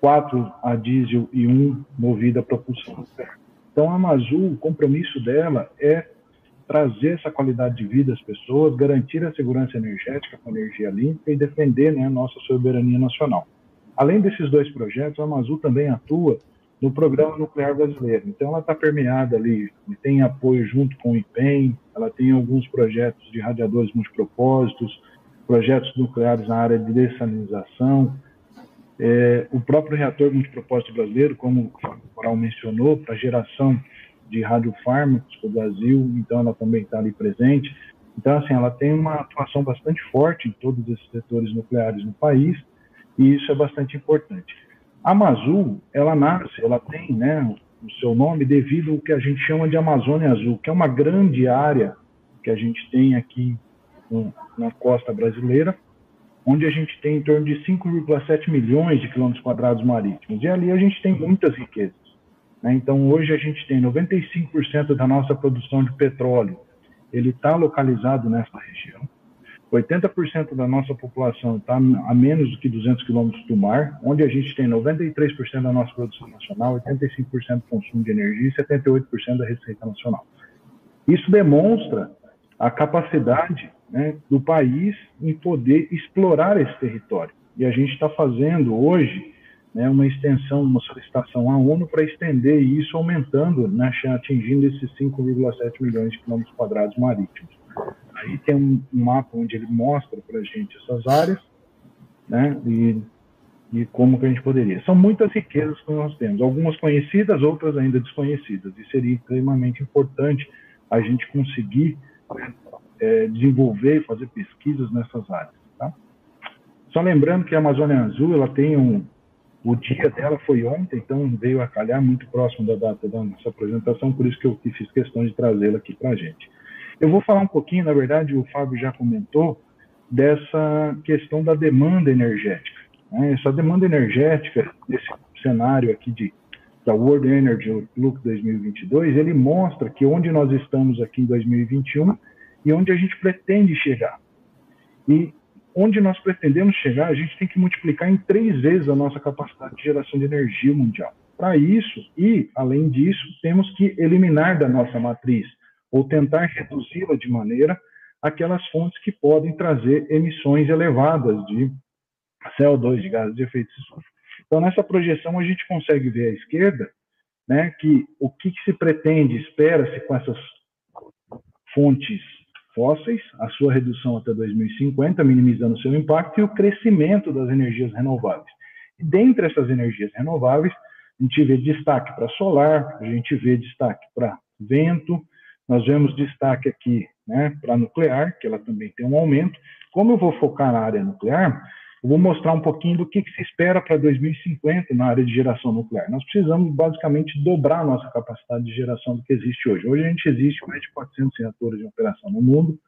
quatro a diesel e um movido a propulsão nuclear. Então a Amazul, o compromisso dela é trazer essa qualidade de vida às pessoas, garantir a segurança energética com energia limpa e defender né, a nossa soberania nacional. Além desses dois projetos, a Amazul também atua no Programa Nuclear Brasileiro. Então, ela está permeada ali, tem apoio junto com o IPEM, ela tem alguns projetos de radiadores multipropósitos, projetos nucleares na área de dessalinização, é, o próprio reator multipropósito brasileiro, como o Coral mencionou, para geração de radiofármacos para o Brasil, então ela também está ali presente. Então, assim, ela tem uma atuação bastante forte em todos esses setores nucleares no país, e isso é bastante importante. A Amazul, ela nasce, ela tem né, o seu nome devido ao que a gente chama de Amazônia Azul, que é uma grande área que a gente tem aqui na costa brasileira, onde a gente tem em torno de 5,7 milhões de quilômetros quadrados marítimos. E ali a gente tem muitas riquezas. Né? Então, hoje a gente tem 95% da nossa produção de petróleo, ele está localizado nessa região. 80% da nossa população está a menos do que 200 quilômetros do mar, onde a gente tem 93% da nossa produção nacional, 85% do consumo de energia e 78% da receita nacional. Isso demonstra a capacidade né, do país em poder explorar esse território. E a gente está fazendo hoje né, uma extensão, uma solicitação à ONU para estender isso, aumentando, né, atingindo esses 5,7 milhões de quilômetros quadrados marítimos. Aí tem um, mapa onde ele mostra para a gente essas áreas, né, e, e como que a gente poderia. São muitas riquezas que nós temos, algumas conhecidas, outras ainda desconhecidas, e seria extremamente importante a gente conseguir né, é, desenvolver e fazer pesquisas nessas áreas. Tá? Só lembrando que a Amazônia Azul ela tem um, o dia dela foi ontem, então veio a calhar muito próximo da data da nossa apresentação, por isso que eu fiz questão de trazê-la aqui para a gente. Eu vou falar um pouquinho, na verdade, o Fábio já comentou, dessa questão da demanda energética. Né? Essa demanda energética, nesse cenário aqui de, da World Energy Outlook 2022, ele mostra que onde nós estamos aqui em 2021 e onde a gente pretende chegar. E onde nós pretendemos chegar, a gente tem que multiplicar em três vezes a nossa capacidade de geração de energia mundial. Para isso, e além disso, temos que eliminar da nossa matriz, ou tentar reduzi-la de maneira aquelas fontes que podem trazer emissões elevadas de CO2, de gases de efeito estufa. Então, nessa projeção, a gente consegue ver à esquerda né, que o que, que se pretende, espera-se com essas fontes fósseis, a sua redução até 2050, minimizando seu impacto, e o crescimento das energias renováveis. E dentre essas energias renováveis, a gente vê destaque para solar, a gente vê destaque para vento, nós vemos destaque aqui né, para nuclear, que ela também tem um aumento. Como eu vou focar na área nuclear, eu vou mostrar um pouquinho do que, que se espera para 2050 na área de geração nuclear. Nós precisamos basicamente dobrar a nossa capacidade de geração do que existe hoje. Hoje a gente existe mais de 400 reatores em operação no mundo.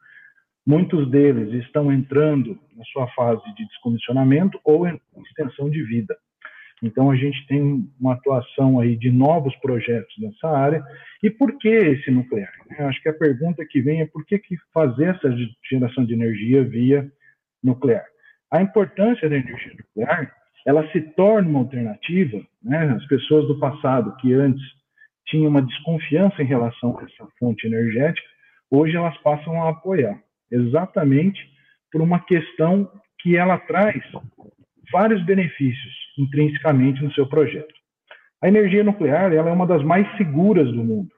Muitos deles estão entrando na sua fase de descomissionamento ou em extensão de vida. Então, a gente tem uma atuação aí de novos projetos nessa área. E por que esse nuclear? Eu acho que a pergunta que vem é por que, que fazer essa geração de energia via nuclear? A importância da energia nuclear, ela se torna uma alternativa, né? As pessoas do passado que antes tinham uma desconfiança em relação a essa fonte energética, hoje elas passam a apoiar, exatamente por uma questão que ela traz vários benefícios intrinsecamente no seu projeto. A energia nuclear ela é uma das mais seguras do mundo,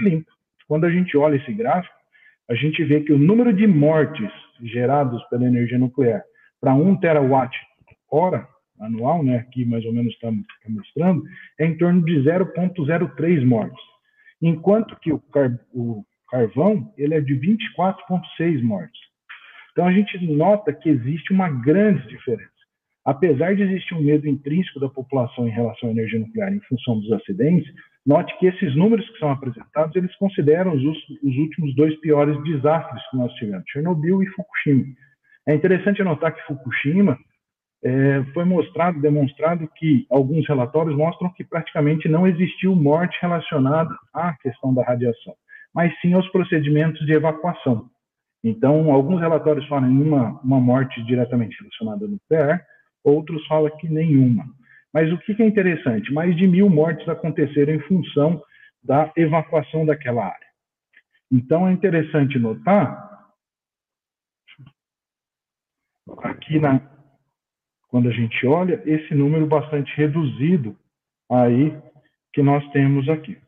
limpa. Quando a gente olha esse gráfico, a gente vê que o número de mortes gerados pela energia nuclear para 1 terawatt hora anual, né, aqui mais ou menos está tá mostrando, é em torno de 0,03 mortes, enquanto que o, car o carvão ele é de 24,6 mortes. Então a gente nota que existe uma grande diferença apesar de existir um medo intrínseco da população em relação à energia nuclear em função dos acidentes, note que esses números que são apresentados, eles consideram os, os últimos dois piores desastres que nós tivemos, Chernobyl e Fukushima. É interessante notar que Fukushima é, foi mostrado, demonstrado que alguns relatórios mostram que praticamente não existiu morte relacionada à questão da radiação, mas sim aos procedimentos de evacuação. Então, alguns relatórios falam em uma, uma morte diretamente relacionada ao nuclear, outros falam que nenhuma. Mas o que é interessante? Mais de mil mortes aconteceram em função da evacuação daquela área. Então é interessante notar aqui na quando a gente olha esse número bastante reduzido aí que nós temos aqui.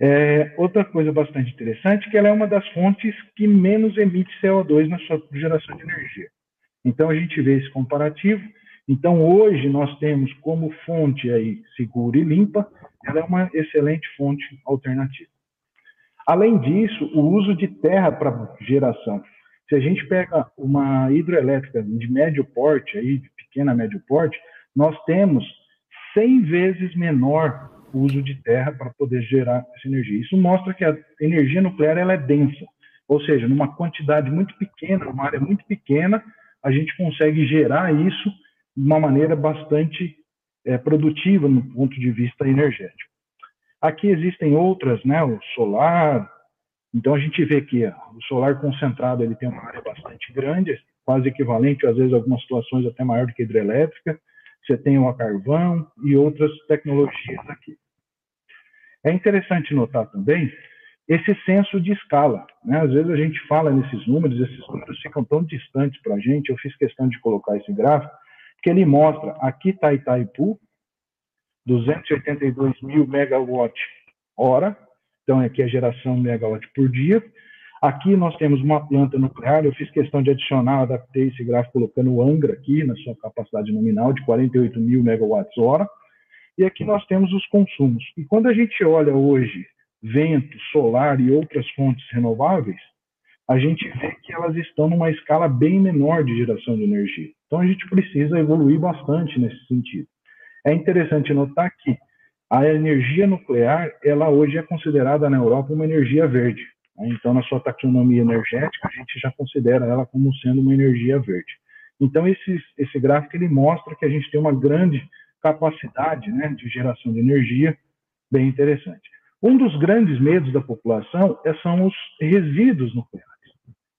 É, outra coisa bastante interessante é que ela é uma das fontes que menos emite CO2 na sua geração de energia. Então a gente vê esse comparativo. Então hoje nós temos como fonte aí segura e limpa, ela é uma excelente fonte alternativa. Além disso, o uso de terra para geração. Se a gente pega uma hidroelétrica de médio porte, aí, de pequena médio porte, nós temos 100 vezes menor uso de terra para poder gerar essa energia. Isso mostra que a energia nuclear ela é densa, ou seja, numa quantidade muito pequena, uma área muito pequena, a gente consegue gerar isso de uma maneira bastante é, produtiva no ponto de vista energético. Aqui existem outras, né, o solar. Então a gente vê que o solar concentrado ele tem uma área bastante grande, quase equivalente, às vezes algumas situações até maior do que hidrelétrica. Você tem o a carvão e outras tecnologias aqui. É interessante notar também esse senso de escala. Né? Às vezes a gente fala nesses números, esses números ficam tão distantes para a gente. Eu fiz questão de colocar esse gráfico, que ele mostra aqui está Itaipu, 282 mil megawatt hora, então aqui é a geração megawatt por dia. Aqui nós temos uma planta nuclear, eu fiz questão de adicionar, adaptei esse gráfico colocando o Angra aqui na sua capacidade nominal de 48 mil megawatts hora. E aqui nós temos os consumos. E quando a gente olha hoje vento, solar e outras fontes renováveis, a gente vê que elas estão numa escala bem menor de geração de energia. Então a gente precisa evoluir bastante nesse sentido. É interessante notar que a energia nuclear, ela hoje é considerada na Europa uma energia verde. Né? Então, na sua taxonomia energética, a gente já considera ela como sendo uma energia verde. Então, esse, esse gráfico ele mostra que a gente tem uma grande capacidade né, de geração de energia, bem interessante. Um dos grandes medos da população é, são os resíduos nucleares.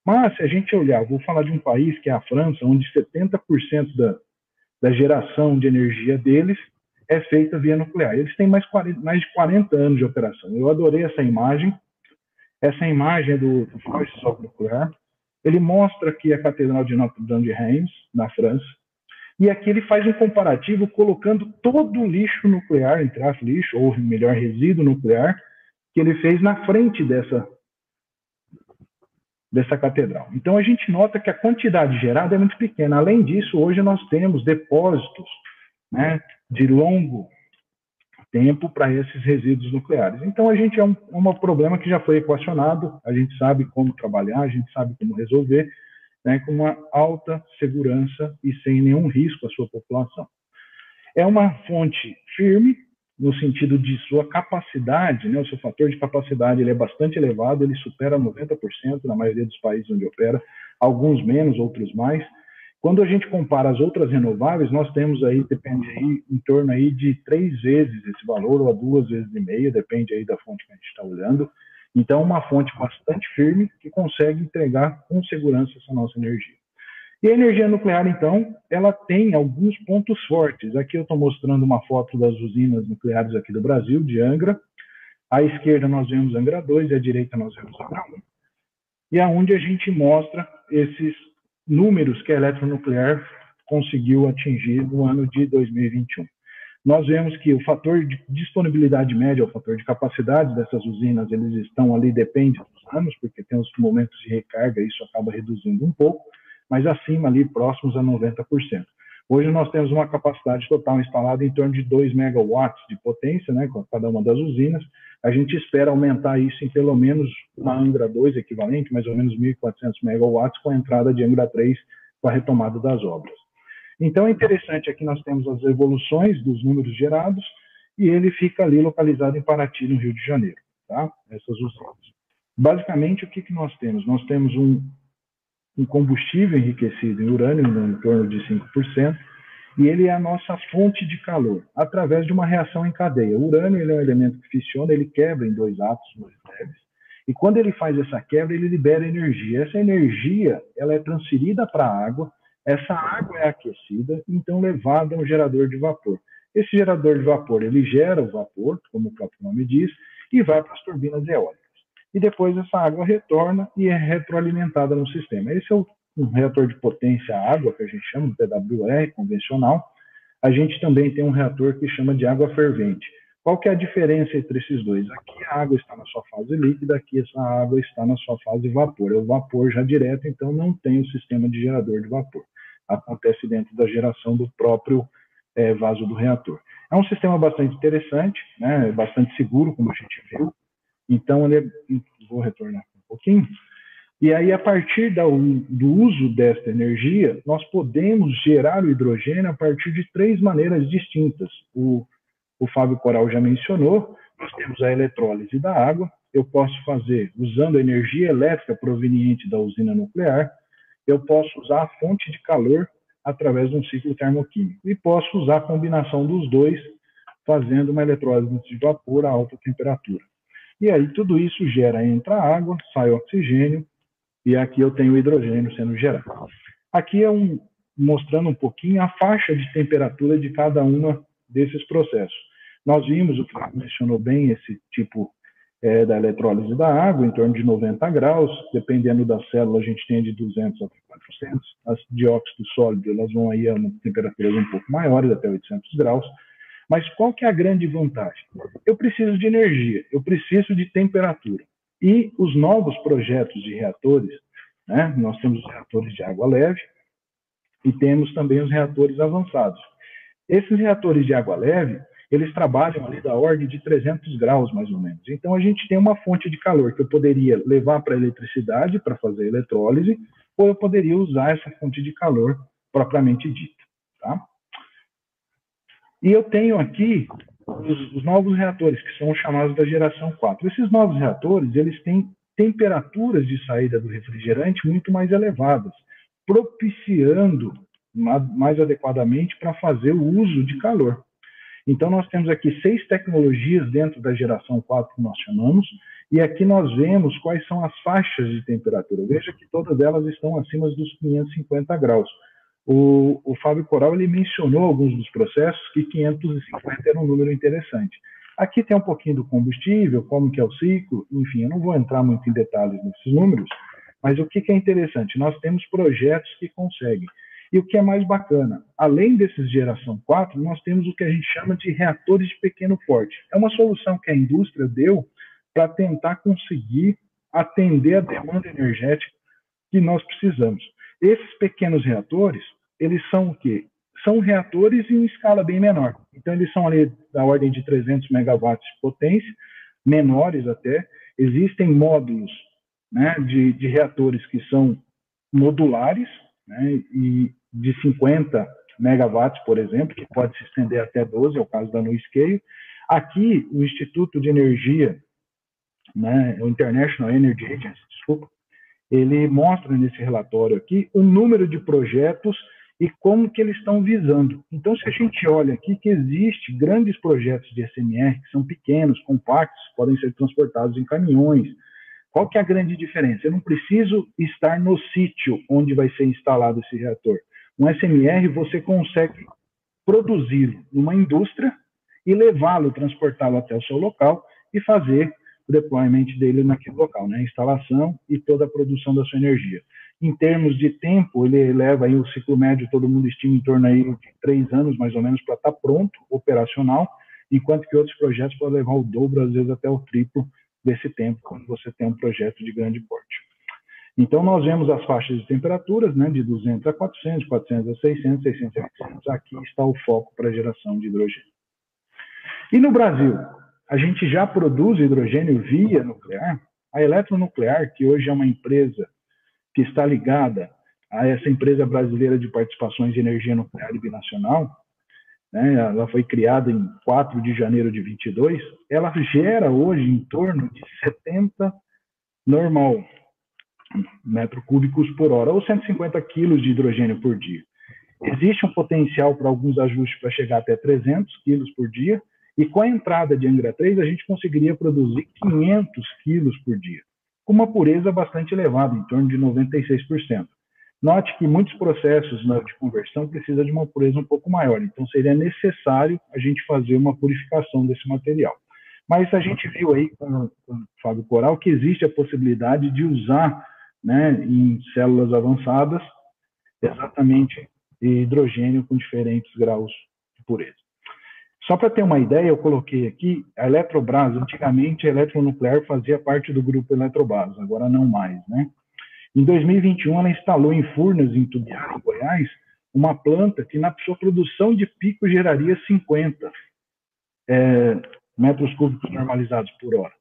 Mas, se a gente olhar, vou falar de um país que é a França, onde 70% da, da geração de energia deles é feita via nuclear. Eles têm mais, 40, mais de 40 anos de operação. Eu adorei essa imagem. Essa imagem é do, do Force Nuclear. Ele mostra aqui a Catedral de Notre-Dame de Reims, na França. E aqui ele faz um comparativo colocando todo o lixo nuclear, entre as lixo, ou melhor, resíduo nuclear, que ele fez na frente dessa, dessa catedral. Então a gente nota que a quantidade gerada é muito pequena. Além disso, hoje nós temos depósitos né, de longo tempo para esses resíduos nucleares. Então a gente é um, um problema que já foi equacionado, a gente sabe como trabalhar, a gente sabe como resolver, né, com uma alta segurança e sem nenhum risco à sua população. É uma fonte firme, no sentido de sua capacidade, né, o seu fator de capacidade ele é bastante elevado, ele supera 90% na maioria dos países onde opera, alguns menos, outros mais. Quando a gente compara as outras renováveis, nós temos aí, depende aí, em torno aí de três vezes esse valor, ou a duas vezes e meia, depende aí da fonte que a gente está olhando. Então, uma fonte bastante firme que consegue entregar com segurança essa nossa energia. E a energia nuclear, então, ela tem alguns pontos fortes. Aqui eu estou mostrando uma foto das usinas nucleares aqui do Brasil, de Angra. À esquerda nós vemos Angra 2 e à direita nós vemos Angra 1. E aonde a gente mostra esses números que a eletronuclear conseguiu atingir no ano de 2021 nós vemos que o fator de disponibilidade média, o fator de capacidade dessas usinas, eles estão ali, depende dos anos, porque tem os momentos de recarga, isso acaba reduzindo um pouco, mas acima ali, próximos a 90%. Hoje nós temos uma capacidade total instalada em torno de 2 megawatts de potência, né, com cada uma das usinas. A gente espera aumentar isso em pelo menos uma Angra 2 equivalente, mais ou menos 1.400 megawatts, com a entrada de Angra 3 com a retomada das obras. Então é interessante, aqui nós temos as evoluções dos números gerados e ele fica ali localizado em Paraty, no Rio de Janeiro, tá? Essas usinas. Basicamente, o que, que nós temos? Nós temos um, um combustível enriquecido em urânio, em torno de 5%, e ele é a nossa fonte de calor, através de uma reação em cadeia. O urânio ele é um elemento que fisiona, ele quebra em dois átomos leves, e quando ele faz essa quebra, ele libera energia. Essa energia ela é transferida para a água, essa água é aquecida, então levada a um gerador de vapor. Esse gerador de vapor, ele gera o vapor, como o próprio nome diz, e vai para as turbinas eólicas. E depois essa água retorna e é retroalimentada no sistema. Esse é o, um reator de potência água, que a gente chama de PWR, convencional. A gente também tem um reator que chama de água fervente. Qual que é a diferença entre esses dois? Aqui a água está na sua fase líquida, aqui essa água está na sua fase vapor. É o vapor já direto, então não tem o sistema de gerador de vapor acontece dentro da geração do próprio é, vaso do reator. É um sistema bastante interessante, né, bastante seguro, como a gente viu. Então, ele, vou retornar um pouquinho. E aí, a partir da, do uso desta energia, nós podemos gerar o hidrogênio a partir de três maneiras distintas. O, o Fábio Coral já mencionou, nós temos a eletrólise da água, eu posso fazer usando energia elétrica proveniente da usina nuclear, eu posso usar a fonte de calor através de um ciclo termoquímico. E posso usar a combinação dos dois, fazendo uma eletrólise de vapor a alta temperatura. E aí tudo isso gera, entra água, sai oxigênio, e aqui eu tenho hidrogênio sendo gerado. Aqui é um, mostrando um pouquinho a faixa de temperatura de cada uma desses processos. Nós vimos, o que mencionou bem, esse tipo é, da eletrólise da água, em torno de 90 graus, dependendo da célula, a gente tem de 200 até 400. As dióxido sólido, elas vão aí a temperaturas um pouco maiores, até 800 graus. Mas qual que é a grande vantagem? Eu preciso de energia, eu preciso de temperatura. E os novos projetos de reatores, né, nós temos os reatores de água leve e temos também os reatores avançados. Esses reatores de água leve, eles trabalham ali da ordem de 300 graus, mais ou menos. Então, a gente tem uma fonte de calor que eu poderia levar para a eletricidade para fazer eletrólise, ou eu poderia usar essa fonte de calor propriamente dita. Tá? E eu tenho aqui os, os, novos reatores, que são chamados da geração 4. Esses novos reatores, eles têm temperaturas de saída do refrigerante muito mais elevadas, propiciando mais adequadamente para fazer o uso de calor. Então, nós temos aqui seis tecnologias dentro da geração 4 que nós chamamos, e aqui nós vemos quais são as faixas de temperatura. Veja que todas elas estão acima dos 550 graus. O, o Fábio Coral ele mencionou alguns dos processos que 550 era um número interessante. Aqui tem um pouquinho do combustível, como que é o ciclo, enfim, eu não vou entrar muito em detalhes nesses números, mas o que, que é interessante? Nós temos projetos que conseguem. E o que é mais bacana, além desses geração 4, nós temos o que a gente chama de reatores de pequeno porte. É uma solução que a indústria deu para tentar conseguir atender a demanda energética que nós precisamos. Esses pequenos reatores, eles são o quê? São reatores em escala bem menor. Então, eles são ali da ordem de 300 megawatts de potência, menores até. Existem módulos né, de, de reatores que são modulares, né, e de 50 megawatts, por exemplo, que pode se estender até 12, é o caso da NuScale. Aqui, o Instituto de Energia, né, o International Energy Agency, desculpa, ele mostra nesse relatório aqui o número de projetos e como que eles estão visando. Então, se a gente olha aqui que existe grandes projetos de SMR que são pequenos, compactos, podem ser transportados em caminhões. Qual que é a grande diferença? Eu não preciso estar no sítio onde vai ser instalado esse reator. Um SMR você consegue produzi-lo numa indústria e levá-lo, transportá-lo até o seu local e fazer o deployment dele naquele local, né? a instalação e toda a produção da sua energia. Em termos de tempo, ele leva aí o ciclo médio, todo mundo estima em torno aí de três anos, mais ou menos, para estar tá pronto, operacional, enquanto que outros projetos podem levar o dobro, às vezes até o triplo desse tempo, quando você tem um projeto de grande porte. Então, nós vemos as faixas de temperaturas, né, de 200 a 400, 400 a 600, 600 a 800. Aqui está o foco para a geração de hidrogênio. E no Brasil, a gente já produz hidrogênio via nuclear. A Eletronuclear, que hoje é uma empresa que está ligada a essa empresa brasileira de participações de energia nuclear e binacional, né, ela foi criada em 4 de janeiro de 22, ela gera hoje em torno de 70 normal metros cúbicos por hora, ou 150 quilos de hidrogênio por dia. Existe um potencial para alguns ajustes para chegar até 300 quilos por dia, e com a entrada de Angra 3, a gente conseguiria produzir 500 quilos por dia, com uma pureza bastante elevada, em torno de 96%. Note que muitos processos de conversão precisam de uma pureza um pouco maior, então seria necessário a gente fazer uma purificação desse material. Mas a gente viu aí com, com o Fábio Coral que existe a possibilidade de usar né, em células avançadas, exatamente hidrogênio com diferentes graus de pureza. Só para ter uma ideia, eu coloquei aqui a Eletrobras. Antigamente, a Eletronuclear fazia parte do grupo Eletrobras, agora não mais, né? Em 2021, ela instalou em Furnas, em Tubiara, em Goiás, uma planta que na sua produção de pico geraria 50 é, metros cúbicos normalizados por hora.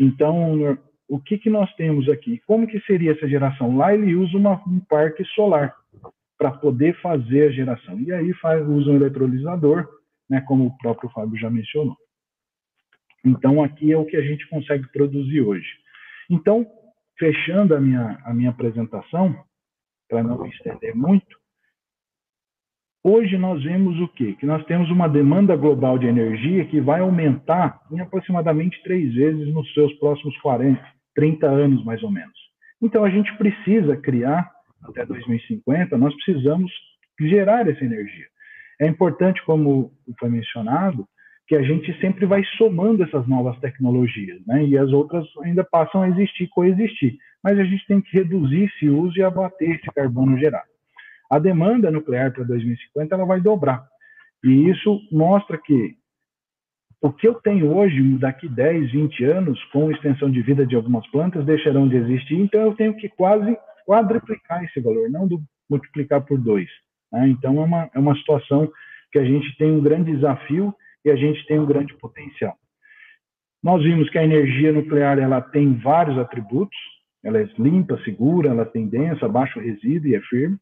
Então, o que, que nós temos aqui? Como que seria essa geração? Lá ele usa uma, um parque solar para poder fazer a geração. E aí faz, usa um eletrolisador, né, como o próprio Fábio já mencionou. Então, aqui é o que a gente consegue produzir hoje. Então, fechando a minha, a minha apresentação, para não estender muito, Hoje nós vemos o quê? Que nós temos uma demanda global de energia que vai aumentar em aproximadamente três vezes nos seus próximos 40, 30 anos, mais ou menos. Então, a gente precisa criar, até 2050, nós precisamos gerar essa energia. É importante, como foi mencionado, que a gente sempre vai somando essas novas tecnologias, né? E as outras ainda passam a existir, coexistir. Mas a gente tem que reduzir esse uso e abater esse carbono gerado. A demanda nuclear para 2050 ela vai dobrar. E isso mostra que o que eu tenho hoje, daqui 10, 20 anos, com extensão de vida de algumas plantas, deixarão de existir, então eu tenho que quase quadruplicar esse valor, não multiplicar por dois. Né? Então é uma, é uma situação que a gente tem um grande desafio e a gente tem um grande potencial. Nós vimos que a energia nuclear ela tem vários atributos, ela é limpa, segura, ela tem densa, baixo resíduo e é firme.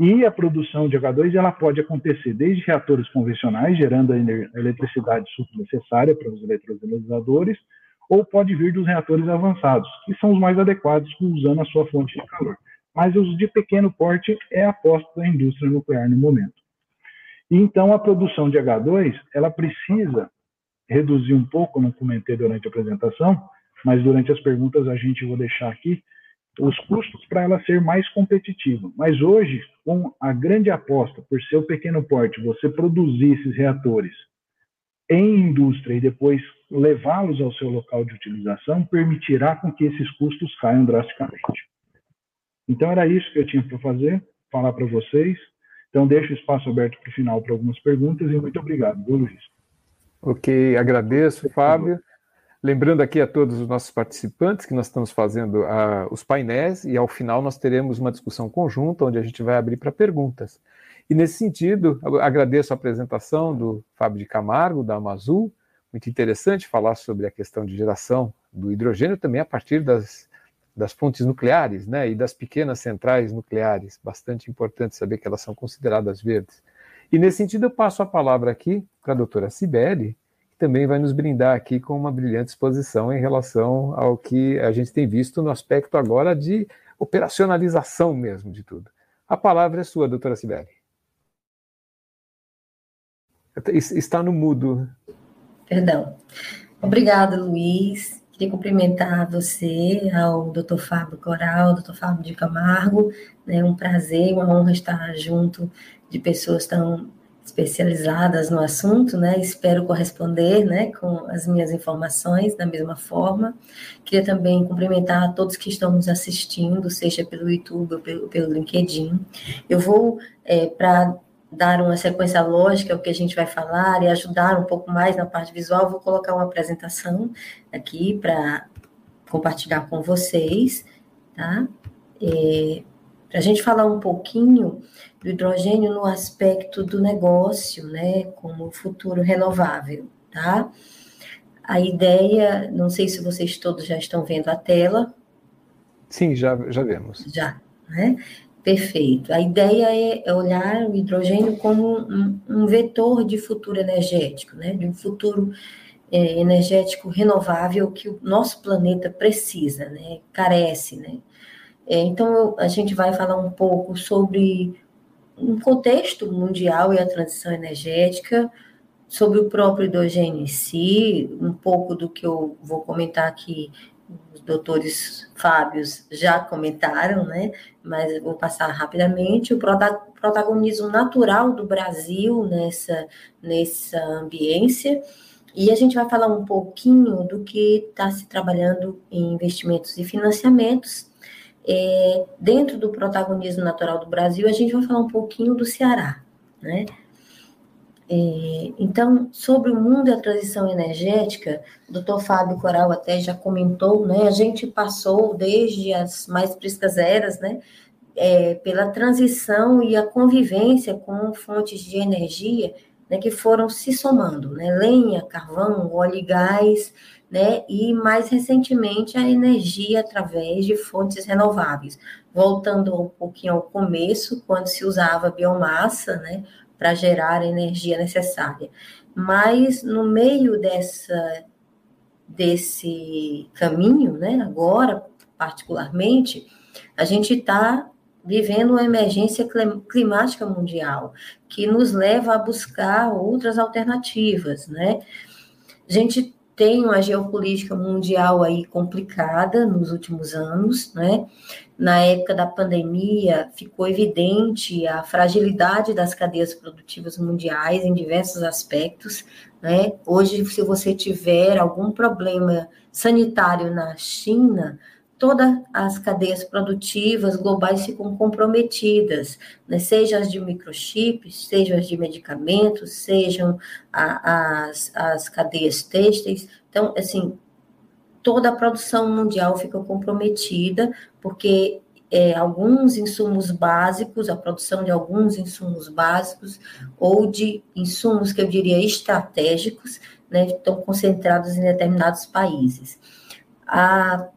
E a produção de H2 ela pode acontecer desde reatores convencionais, gerando a eletricidade necessária para os eletrolisadores, ou pode vir dos reatores avançados, que são os mais adequados usando a sua fonte de calor. Mas os de pequeno porte é a aposta da indústria nuclear no momento. E então a produção de H2, ela precisa reduzir um pouco, não comentei durante a apresentação, mas durante as perguntas a gente vou deixar aqui os custos para ela ser mais competitiva. Mas hoje, com a grande aposta por ser o pequeno porte, você produzir esses reatores em indústria e depois levá-los ao seu local de utilização, permitirá com que esses custos caiam drasticamente. Então era isso que eu tinha para fazer, falar para vocês. Então deixo o espaço aberto para o final para algumas perguntas e muito obrigado, viu, Luiz? Ok, agradeço, Fábio. Lembrando aqui a todos os nossos participantes que nós estamos fazendo os painéis e ao final nós teremos uma discussão conjunta onde a gente vai abrir para perguntas. E nesse sentido, agradeço a apresentação do Fábio de Camargo, da Amazul, muito interessante falar sobre a questão de geração do hidrogênio também a partir das, das fontes nucleares, né, e das pequenas centrais nucleares, bastante importante saber que elas são consideradas verdes. E nesse sentido eu passo a palavra aqui para a doutora Sibeli, que também vai nos brindar aqui com uma brilhante exposição em relação ao que a gente tem visto no aspecto agora de operacionalização mesmo de tudo. A palavra é sua, doutora Sibeli. Está no mudo. Perdão. Obrigada, Luiz. Queria cumprimentar você, ao doutor Fábio Coral, doutor Fábio de Camargo. É um prazer, uma honra estar junto de pessoas tão especializadas no assunto, né? Espero corresponder, né, com as minhas informações da mesma forma. Queria também cumprimentar a todos que estão nos assistindo, seja pelo YouTube ou pelo, pelo LinkedIn. Eu vou é, para dar uma sequência lógica ao que a gente vai falar e ajudar um pouco mais na parte visual, vou colocar uma apresentação aqui para compartilhar com vocês, tá? É, para a gente falar um pouquinho do hidrogênio no aspecto do negócio, né, como futuro renovável, tá? A ideia, não sei se vocês todos já estão vendo a tela. Sim, já, já vemos. Já, né? Perfeito. A ideia é olhar o hidrogênio como um, um vetor de futuro energético, né? De um futuro é, energético renovável que o nosso planeta precisa, né? Carece, né? É, então, a gente vai falar um pouco sobre um contexto mundial e a transição energética, sobre o próprio hidrogênio em si, um pouco do que eu vou comentar aqui, doutores Fábios já comentaram, né? Mas vou passar rapidamente o protagonismo natural do Brasil nessa, nessa ambiência. E a gente vai falar um pouquinho do que está se trabalhando em investimentos e financiamentos é, dentro do protagonismo natural do Brasil, a gente vai falar um pouquinho do Ceará, né? É, então, sobre o mundo e a transição energética, o doutor Fábio Coral até já comentou, né? A gente passou desde as mais frescas eras, né? É, pela transição e a convivência com fontes de energia né, que foram se somando, né? Lenha, carvão, óleo e gás, né? E mais recentemente a energia através de fontes renováveis. Voltando um pouquinho ao começo, quando se usava biomassa, né, para gerar a energia necessária. Mas no meio dessa desse caminho, né, agora particularmente, a gente está vivendo uma emergência climática mundial que nos leva a buscar outras alternativas, né? A gente tem uma geopolítica mundial aí complicada nos últimos anos, né? Na época da pandemia, ficou evidente a fragilidade das cadeias produtivas mundiais em diversos aspectos, né? Hoje, se você tiver algum problema sanitário na China, todas as cadeias produtivas globais ficam comprometidas, né? seja as de microchips, sejam as de medicamentos, sejam a, as, as cadeias têxteis. Então, assim, toda a produção mundial fica comprometida, porque é, alguns insumos básicos, a produção de alguns insumos básicos, ou de insumos que eu diria estratégicos, né, estão concentrados em determinados países. A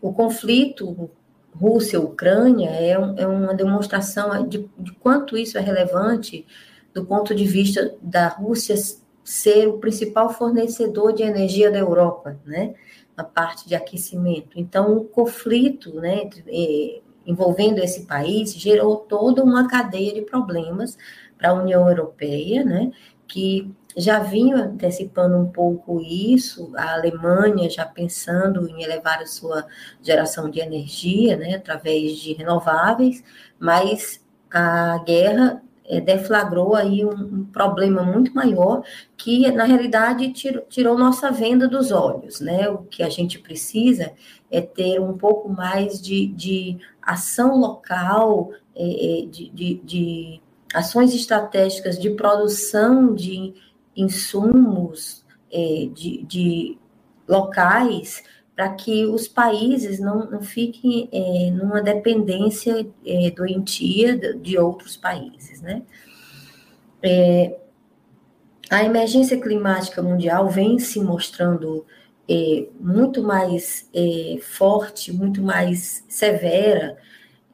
o conflito Rússia-Ucrânia é, um, é, uma demonstração de, de quanto isso é relevante do ponto de vista da Rússia ser o principal fornecedor de energia da Europa, né? na parte de aquecimento. Então, o conflito né, entre, eh, envolvendo esse país gerou toda uma cadeia de problemas para a União Europeia, né, que já vinha antecipando um pouco isso, a Alemanha já pensando em elevar a sua geração de energia, né, através de renováveis, mas a guerra é, deflagrou aí um, um, problema muito maior que, na realidade, tirou, tirou nossa venda dos olhos, né? O que a gente precisa é ter um pouco mais de, de ação local, é, é de, de, de ações estratégicas de produção de insumos é, de, de, locais para que os países não, não fiquem é, numa dependência é, doentia de, outros países, né? É, a emergência climática mundial vem se mostrando é, muito mais é, forte, muito mais severa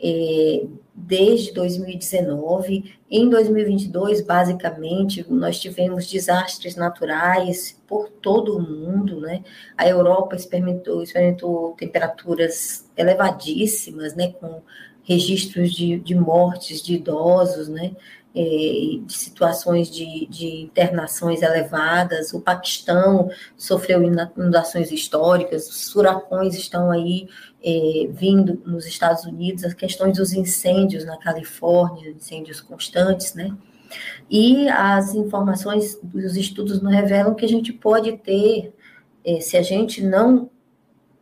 é, desde 2019. Em 2022, basicamente, nós tivemos desastres naturais por todo o mundo, né? A Europa experimentou, experimentou temperaturas elevadíssimas, né? Com registros de, de mortes de idosos, né? É, de situações de, de, internações elevadas. O Paquistão sofreu inundações históricas, os furacões estão aí é, vindo nos Estados Unidos, as questões dos incêndios na Califórnia, incêndios constantes, né? E as informações dos estudos nos revelam que a gente pode ter, é, se a gente não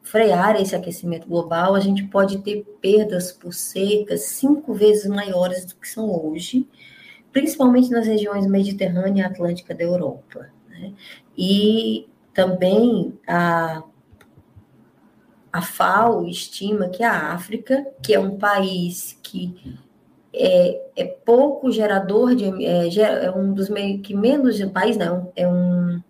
frear esse aquecimento global, a gente pode ter perdas por secas cinco vezes maiores do que são hoje, principalmente nas regiões mediterrânea e atlântica da Europa. Né? E também a, a FAO estima que a África, que é um país que é, é pouco gerador de é, é um dos meio, que menos país não é um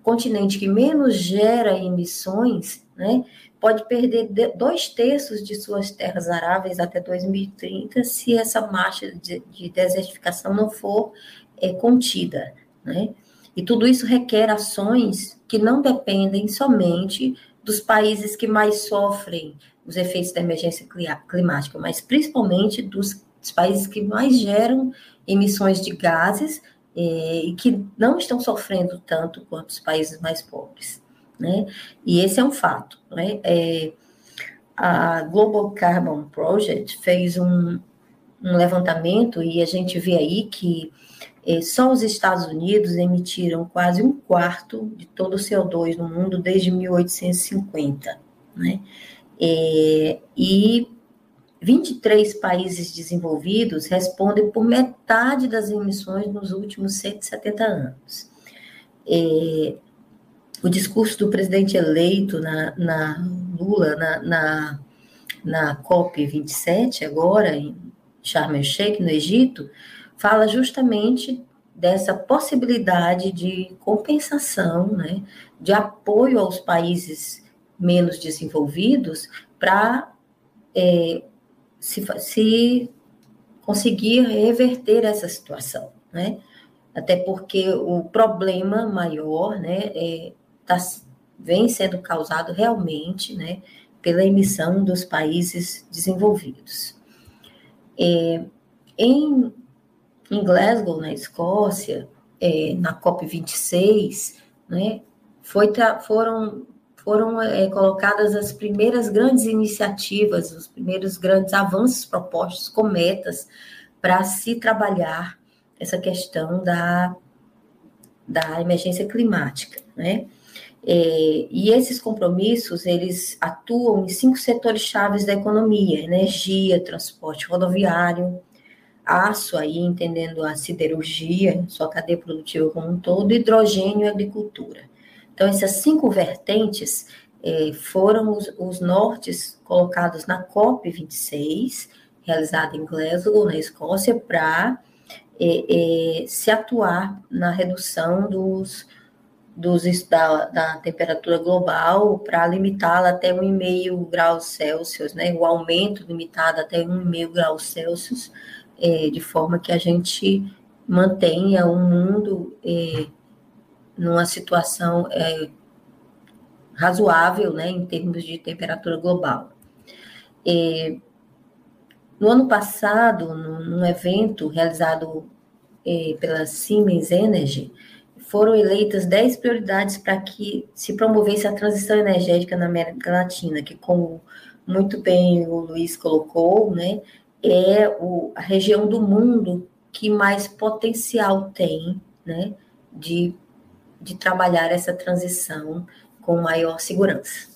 continente que menos gera emissões, né? Pode perder dois terços de suas terras aráveis até 2030 se essa marcha de, de desertificação não for é, contida, né? E tudo isso requer ações que não dependem somente dos países que mais sofrem os efeitos da emergência climática, mas principalmente dos, dos países que mais geram emissões de gases é, e que não estão sofrendo tanto quanto os países mais pobres né? E esse é um fato, né? É, a Global Carbon Project fez um, um levantamento e a gente vê aí que é, só os Estados Unidos emitiram quase um quarto de todo o CO2 no mundo desde 1850, né? É, e 23 países desenvolvidos respondem por metade das emissões nos últimos 170 anos. É, o discurso do presidente eleito na, na Lula na, na, na COP27, agora em Sharm el-Sheikh, no Egito, fala justamente dessa possibilidade de compensação, né, de apoio aos países menos desenvolvidos para é, se, se conseguir reverter essa situação, né? Até porque o problema maior, né, é tá, vem sendo causado realmente né, pela emissão dos países desenvolvidos. É, em, em, Glasgow, na Escócia, é, na COP26, né, foi, foram, foram é, colocadas as primeiras grandes iniciativas, os primeiros grandes avanços propostos com metas para se trabalhar essa questão da, da emergência climática, né? É, e esses compromissos, eles atuam em cinco setores chaves da economia, energia, transporte rodoviário, aço, aí entendendo a siderurgia, sua cadeia produtiva como um todo, hidrogênio e agricultura. Então, essas cinco vertentes é, foram os, os nortes colocados na COP26, realizada em Glasgow, na Escócia, para é, é, se atuar na redução dos dos, da, da temperatura global para limitá-la até 1,5 graus Celsius, né? O aumento limitado até 1,5 graus Celsius, é, de forma que a gente mantenha o mundo é, numa situação é, razoável, né, em termos de temperatura global. No ano passado, num, evento realizado eh, pela Siemens Energy, foram eleitas 10 prioridades para que se promovesse a transição energética na América Latina, que, como muito bem o Luiz colocou, né, é o, a região do mundo que mais potencial tem né, de, de trabalhar essa transição com maior segurança.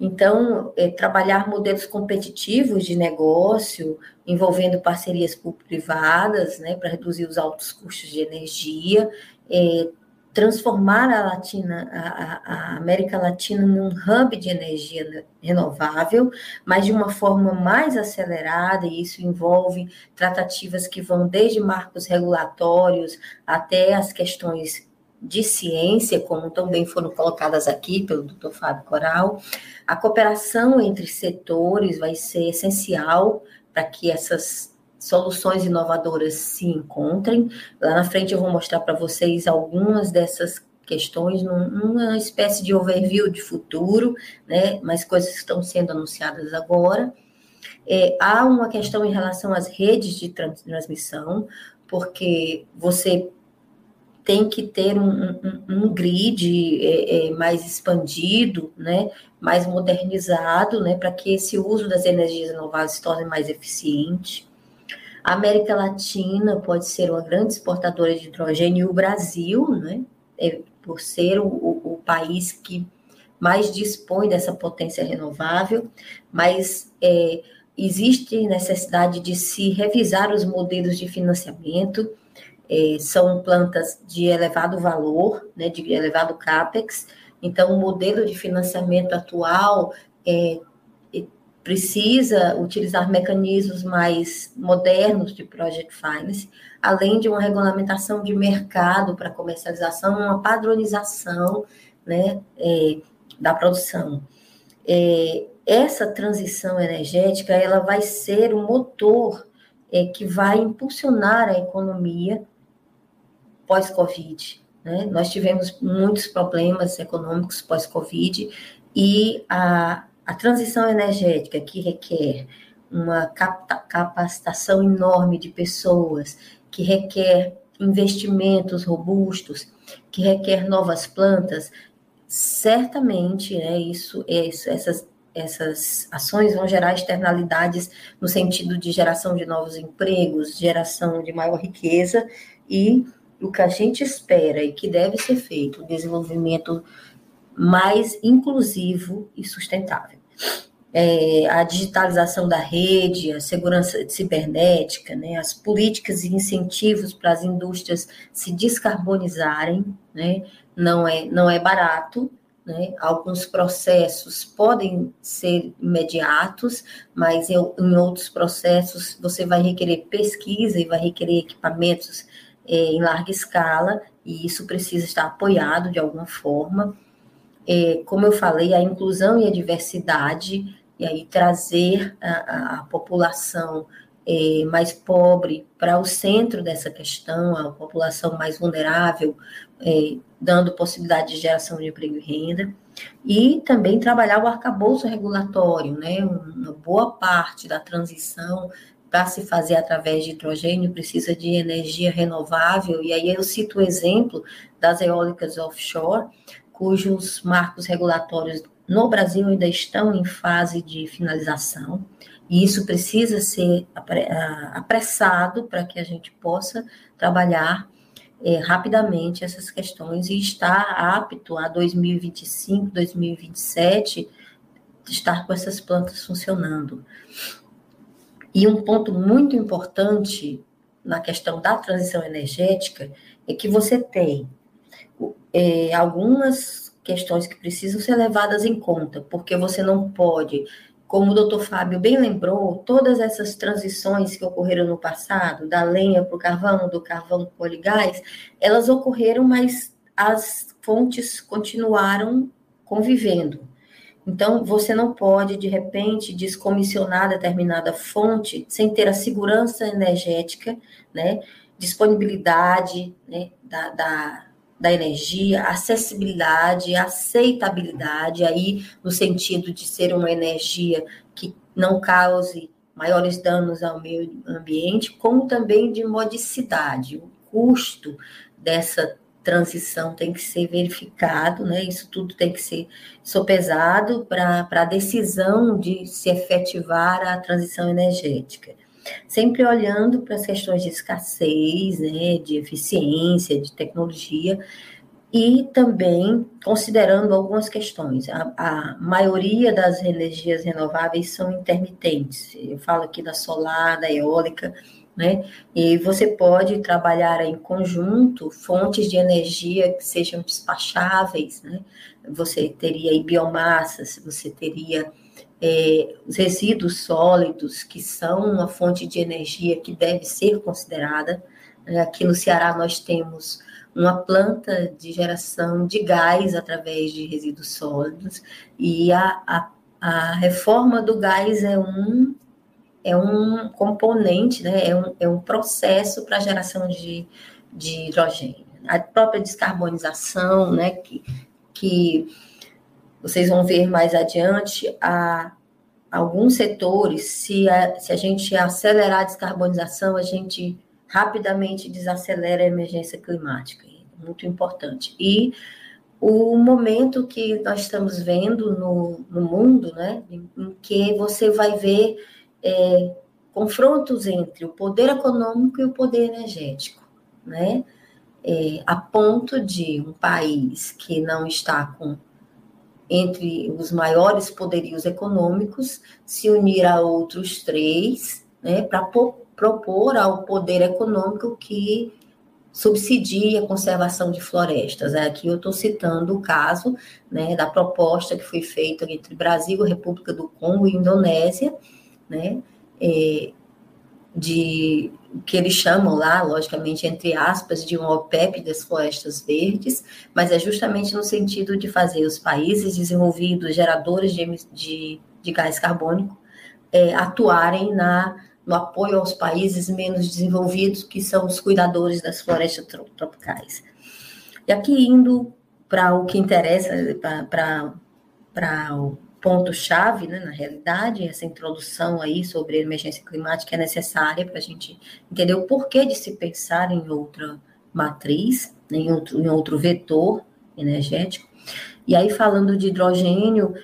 Então, é, trabalhar modelos competitivos de negócio, envolvendo parcerias público-privadas, né, para reduzir os altos custos de energia, é, transformar a, Latina, a, a, América Latina num hub de energia renovável, mas de uma forma mais acelerada, e isso envolve tratativas que vão desde marcos regulatórios até as questões de ciência, como também foram colocadas aqui pelo Dr. Fábio Coral. A cooperação entre setores vai ser essencial para que essas soluções inovadoras se encontrem. Lá na frente eu vou mostrar para vocês algumas dessas questões numa espécie de overview de futuro, né? Mas coisas que estão sendo anunciadas agora. É, há uma questão em relação às redes de transmissão, porque você tem que ter um, um, um grid é, é, mais expandido, né, mais modernizado, né, para que esse uso das energias renováveis se torne mais eficiente. A América Latina pode ser uma grande exportadora de hidrogênio e o Brasil, né, é, por ser o, o, o, país que mais dispõe dessa potência renovável, mas é, existe necessidade de se revisar os modelos de financiamento é, são plantas de elevado valor, né, de elevado capex, então o modelo de financiamento atual é, precisa utilizar mecanismos mais modernos de project finance, além de uma regulamentação de mercado para comercialização, uma padronização né, é, da produção. É, essa transição energética ela vai ser o motor é, que vai impulsionar a economia pós-Covid. Né? Nós tivemos muitos problemas econômicos pós-Covid e a, a transição energética, que requer uma capacitação enorme de pessoas, que requer investimentos robustos, que requer novas plantas, certamente, né, isso, isso, essas, essas ações vão gerar externalidades no sentido de geração de novos empregos, geração de maior riqueza e o que a gente espera e que deve ser feito, o desenvolvimento mais inclusivo e sustentável. É, a digitalização da rede, a segurança cibernética, né, as políticas e incentivos para as indústrias se descarbonizarem, né, não, é, não é barato, né, alguns processos podem ser imediatos, mas em, em outros processos você vai requerer pesquisa e vai requerer equipamentos é, em larga escala, e isso precisa estar apoiado de alguma forma. É, como eu falei, a inclusão e a diversidade, e aí trazer a, a população é, mais pobre para o centro dessa questão, a população mais vulnerável, é, dando possibilidade de geração de emprego e renda, e também trabalhar o arcabouço regulatório, né? Uma boa parte da transição para se fazer através de hidrogênio precisa de energia renovável, e aí eu cito o exemplo das eólicas offshore, cujos marcos regulatórios no Brasil ainda estão em fase de finalização, e isso precisa ser apressado para que a gente possa trabalhar é, rapidamente essas questões e estar apto a 2025, 2027 estar com essas plantas funcionando. E um ponto muito importante na questão da transição energética é que você tem é, algumas questões que precisam ser levadas em conta, porque você não pode, como o doutor Fábio bem lembrou, todas essas transições que ocorreram no passado, da lenha para o carvão, do carvão para o poligás, elas ocorreram, mas as fontes continuaram convivendo. Então, você não pode, de repente, descomissionar determinada fonte sem ter a segurança energética, né, disponibilidade né, da, da, da energia, acessibilidade, aceitabilidade, aí no sentido de ser uma energia que não cause maiores danos ao meio ambiente, como também de modicidade. O custo dessa transição tem que ser verificado, né? Isso tudo tem que ser sopesado para a decisão de se efetivar a transição energética. Sempre olhando para as questões de escassez, né, de eficiência, de tecnologia, e também considerando algumas questões. A, a, maioria das energias renováveis são intermitentes. Eu falo aqui da solar, da eólica, né? E você pode trabalhar em conjunto fontes de energia que sejam despacháveis, né? Você teria aí biomassas, você teria é, os resíduos sólidos, que são uma fonte de energia que deve ser considerada. Aqui no Ceará nós temos uma planta de geração de gás através de resíduos sólidos, e a, a, a reforma do gás é um, é um componente, né, é, um, é um processo para geração de, de hidrogênio. A própria descarbonização, né, que, que vocês vão ver mais adiante, a, alguns setores, se a, se a gente acelerar a descarbonização, a gente rapidamente desacelera a emergência climática, muito importante. E o momento que nós estamos vendo no, no mundo, né, em, em que você vai ver é, confrontos entre o poder econômico e o poder energético, né, é, a ponto de um país que não está com entre os maiores poderios econômicos se unir a outros três, né, para propor ao poder econômico que subsidie a conservação de florestas. Aqui eu estou citando o caso né, da proposta que foi feita entre Brasil, República do Congo e Indonésia, né, é, de que eles chamam lá, logicamente, entre aspas, de um OPEP das florestas verdes, mas é justamente no sentido de fazer os países desenvolvidos, geradores de, de, de gás carbônico, é, atuarem na no apoio aos países menos desenvolvidos, que são os cuidadores das florestas tropicais. E aqui indo para o que interessa, para o ponto-chave, né, na realidade, essa introdução aí sobre emergência climática é necessária para a gente entender o porquê de se pensar em outra matriz, em, outro, em outro vetor energético. E aí, falando de hidrogênio,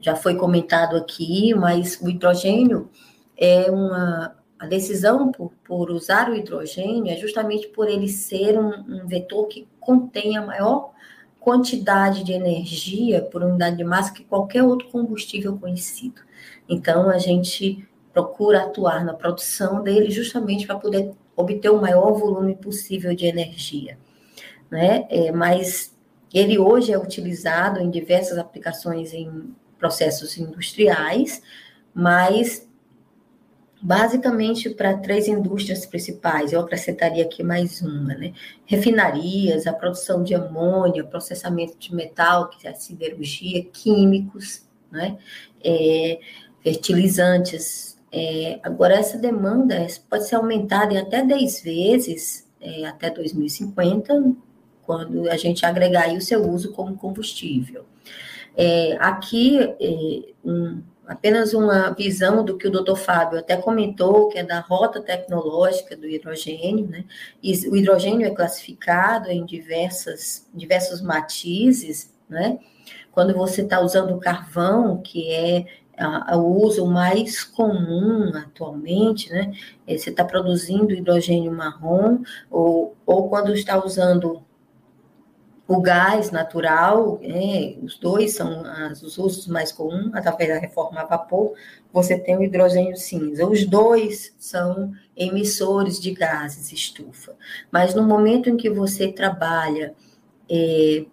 já foi comentado aqui, mas o hidrogênio é uma a decisão por, por usar o hidrogênio é justamente por ele ser um, um vetor que contém a maior quantidade de energia por unidade de massa que qualquer outro combustível conhecido. Então, a gente procura atuar na produção dele justamente para poder obter o maior volume possível de energia. Né? É, mas ele hoje é utilizado em diversas aplicações em processos industriais, mas basicamente para três indústrias principais, eu acrescentaria aqui mais uma, né? Refinarias, a produção de amônia, processamento de metal, que é a siderurgia, químicos, né? É, fertilizantes. É, agora, essa demanda pode ser aumentada em até 10 vezes é, até 2050, quando a gente agregar o seu uso como combustível. É, aqui, é, um, apenas uma visão do que o doutor Fábio até comentou, que é da rota tecnológica do hidrogênio, né? O hidrogênio é classificado em diversas, diversos matizes, né? Quando você está usando carvão, que é o uso mais comum atualmente, né? É, você está produzindo hidrogênio marrom, ou, ou quando está usando o gás natural, é, os dois são as, os usos mais comuns, através da reforma a vapor, você tem o hidrogênio cinza. Os dois são emissores de gases estufa. Mas no momento em que você trabalha é,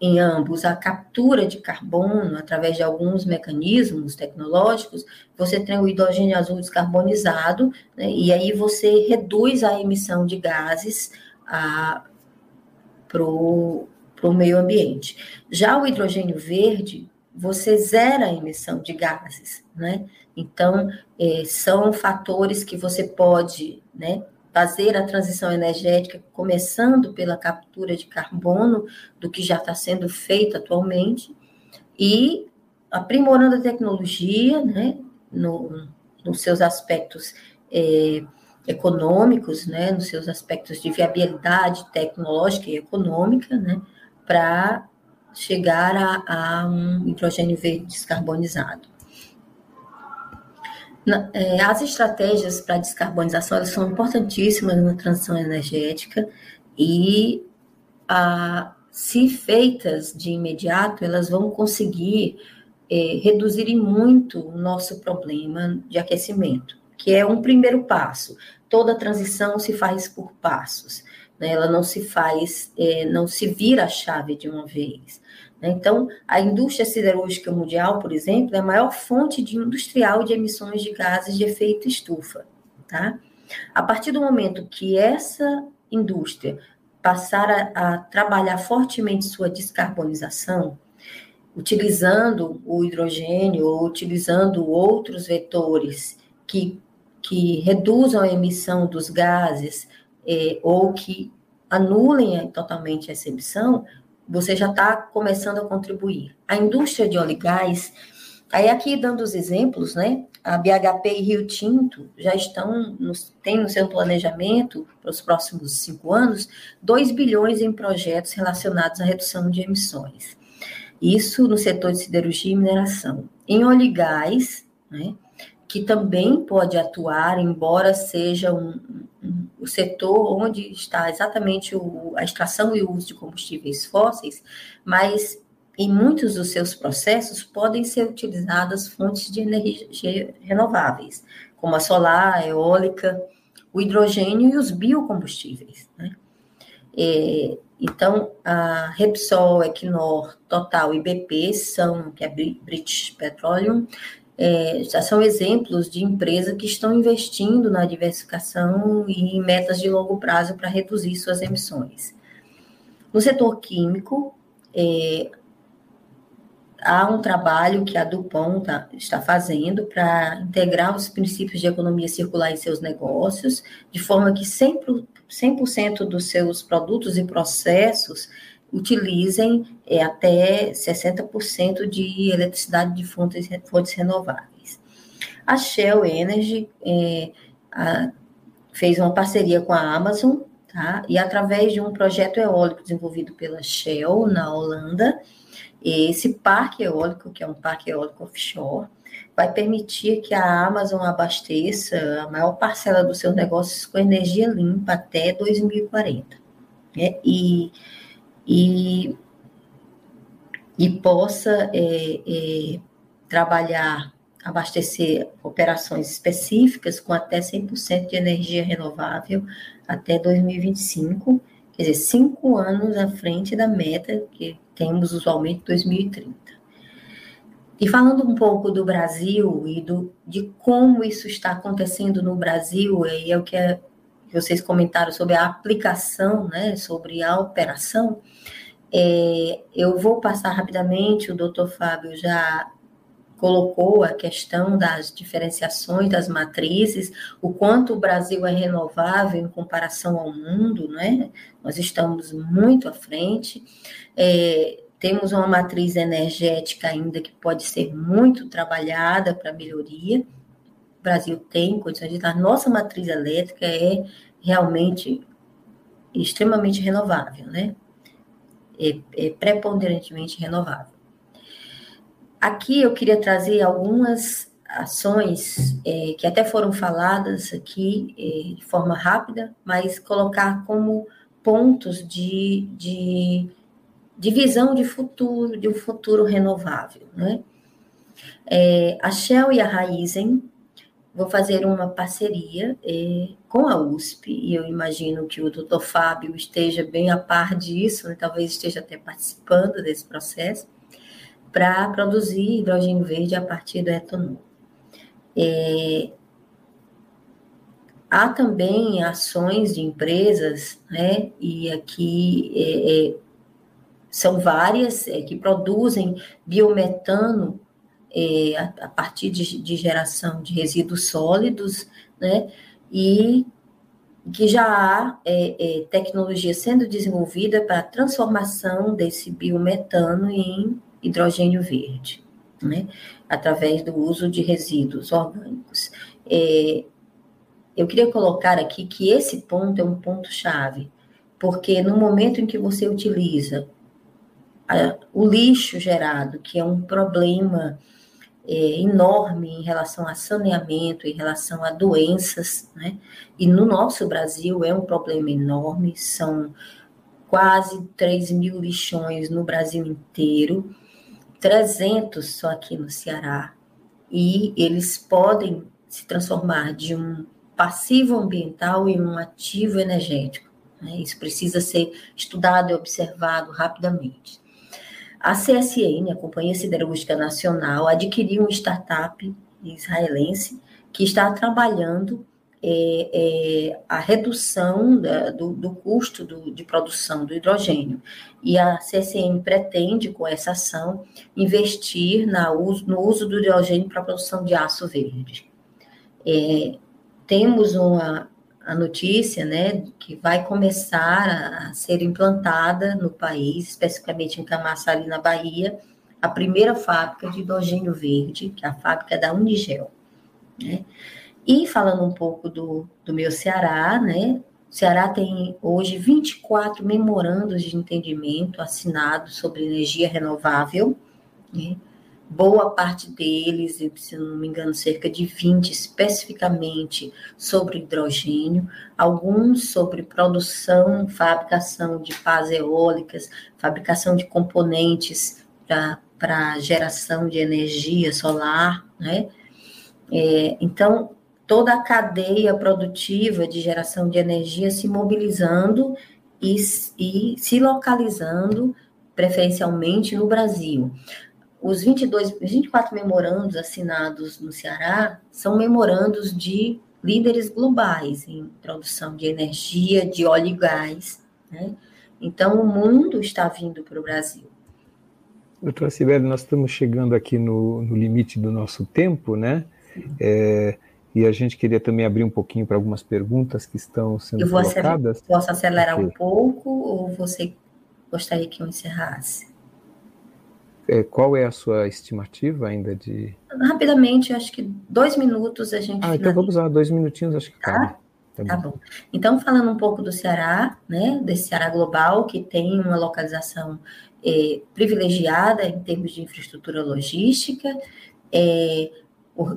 em ambos a captura de carbono através de alguns mecanismos tecnológicos, você tem o hidrogênio azul descarbonizado, né, e aí você reduz a emissão de gases para o para o meio ambiente. Já o hidrogênio verde, você zera a emissão de gases, né? Então, é, são fatores que você pode, né, fazer a transição energética, começando pela captura de carbono, do que já está sendo feito atualmente, e aprimorando a tecnologia, né, no, nos seus aspectos é, econômicos, né, nos seus aspectos de viabilidade tecnológica e econômica, né, para chegar a, a, um hidrogênio verde descarbonizado. Na, é, as estratégias para descarbonização elas são importantíssimas na transição energética e, a, se feitas de imediato, elas vão conseguir é, reduzirem muito o nosso problema de aquecimento, que é um primeiro passo. Toda transição se faz por passos, né? ela não se faz, é, não se vira a chave de uma vez. Né? Então, a indústria siderúrgica mundial, por exemplo, é a maior fonte de industrial de emissões de gases de efeito estufa. Tá? A partir do momento que essa indústria passar a, a trabalhar fortemente sua descarbonização, utilizando o hidrogênio ou utilizando outros vetores que, que reduzam a emissão dos gases eh, ou que anulem totalmente essa emissão, você já está começando a contribuir. A indústria de óleo e gás, aí aqui dando os exemplos, né? A BHP e Rio Tinto já estão, tem no seu planejamento para os próximos cinco anos, 2 bilhões em projetos relacionados à redução de emissões. Isso no setor de siderurgia e mineração. Em óleo e gás, né, que também pode atuar, embora seja um, um, o setor onde está exatamente o, a extração e o uso de combustíveis fósseis, mas em muitos dos seus processos podem ser utilizadas fontes de energia renováveis, como a solar, a eólica, o hidrogênio e os biocombustíveis. Né? É, então, a Repsol, Equinor, Total e BP são, que é British Petroleum, é, são exemplos de empresas que estão investindo na diversificação e em metas de longo prazo para reduzir suas emissões. No setor químico, é, há um trabalho que a Dupont tá, está fazendo para integrar os princípios de economia circular em seus negócios, de forma que 100%, 100 dos seus produtos e processos utilizem é, até 60% de eletricidade de fontes, fontes renováveis. A Shell Energy é, a, fez uma parceria com a Amazon, tá? e através de um projeto eólico desenvolvido pela Shell na Holanda, esse parque eólico, que é um parque eólico offshore, vai permitir que a Amazon abasteça a maior parcela dos seus negócios com energia limpa até 2040. Né? E, e, e possa é, é, trabalhar, abastecer operações específicas com até 100% de energia renovável até 2025, quer dizer, cinco anos à frente da meta que temos usualmente 2030. E falando um pouco do Brasil e do, de como isso está acontecendo no Brasil, e é o que é, vocês comentaram sobre a aplicação, né, sobre a operação, é, eu vou passar rapidamente, o doutor Fábio já colocou a questão das diferenciações das matrizes, o quanto o Brasil é renovável em comparação ao mundo, né? Nós estamos muito à frente. É, temos uma matriz energética ainda que pode ser muito trabalhada para melhoria. O Brasil tem condições de. A nossa matriz elétrica é realmente extremamente renovável, né? Preponderantemente renovável. Aqui eu queria trazer algumas ações é, que até foram faladas aqui é, de forma rápida, mas colocar como pontos de, de, de visão de futuro, de um futuro renovável. Né? É, a Shell e a Raizen vão fazer uma parceria é, com a USP, e eu imagino que o doutor Fábio esteja bem a par disso, né? talvez esteja até participando desse processo, para produzir hidrogênio verde a partir do etanol. É, há também ações de empresas, né, e aqui é, são várias que produzem biometano é, a, a, partir de, de, geração de resíduos sólidos, né, e que já há é, é, tecnologia sendo desenvolvida para a transformação desse biometano em hidrogênio verde, né? através do uso de resíduos orgânicos. É, eu queria colocar aqui que esse ponto é um ponto chave, porque no momento em que você utiliza o lixo gerado, que é um problema é, enorme em relação a saneamento, em relação a doenças, né? E no nosso Brasil é um problema enorme, são quase 3 mil lixões no Brasil inteiro, 300 só aqui no Ceará, e eles podem se transformar de um passivo ambiental em um ativo energético. Né? Isso precisa ser estudado e observado rapidamente. A CSN, a Companhia Siderúrgica Nacional, adquiriu uma startup israelense que está trabalhando é, é, a redução da, do, do, custo do, de produção do hidrogênio. E a CSN pretende, com essa ação, investir na uso, no uso do hidrogênio para a produção de aço verde. É, temos uma, a notícia, né, que vai começar a, ser implantada no país, especificamente em Camaçari, na Bahia, a primeira fábrica de hidrogênio verde, que é a fábrica da Unigel. Né? E falando um pouco do, do meu Ceará, né, o Ceará tem hoje 24 memorandos de entendimento assinados sobre energia renovável, né? Boa parte deles, se não me engano, cerca de 20 especificamente sobre hidrogênio, alguns sobre produção, fabricação de pás eólicas, fabricação de componentes para geração de energia solar, né? É, então, toda a cadeia produtiva de geração de energia se mobilizando e, e se localizando preferencialmente no Brasil. Os 22, 24 memorandos assinados no Ceará são memorandos de líderes globais em produção de energia, de óleo e gás. Né? Então, o mundo está vindo para o Brasil. Doutora Sibeli, nós estamos chegando aqui no, no limite do nosso tempo, né? É, e a gente queria também abrir um pouquinho para algumas perguntas que estão sendo eu vou colocadas. Acelerar, posso acelerar um pouco ou você gostaria que eu encerrasse? É, qual é a sua estimativa ainda de. Rapidamente, acho que dois minutos a gente. Ah, então vamos lá, dois minutinhos, acho que tá? cabe. Tá, tá bom. Então, falando um pouco do Ceará, né, desse Ceará Global, que tem uma localização é, privilegiada em termos de infraestrutura logística, é,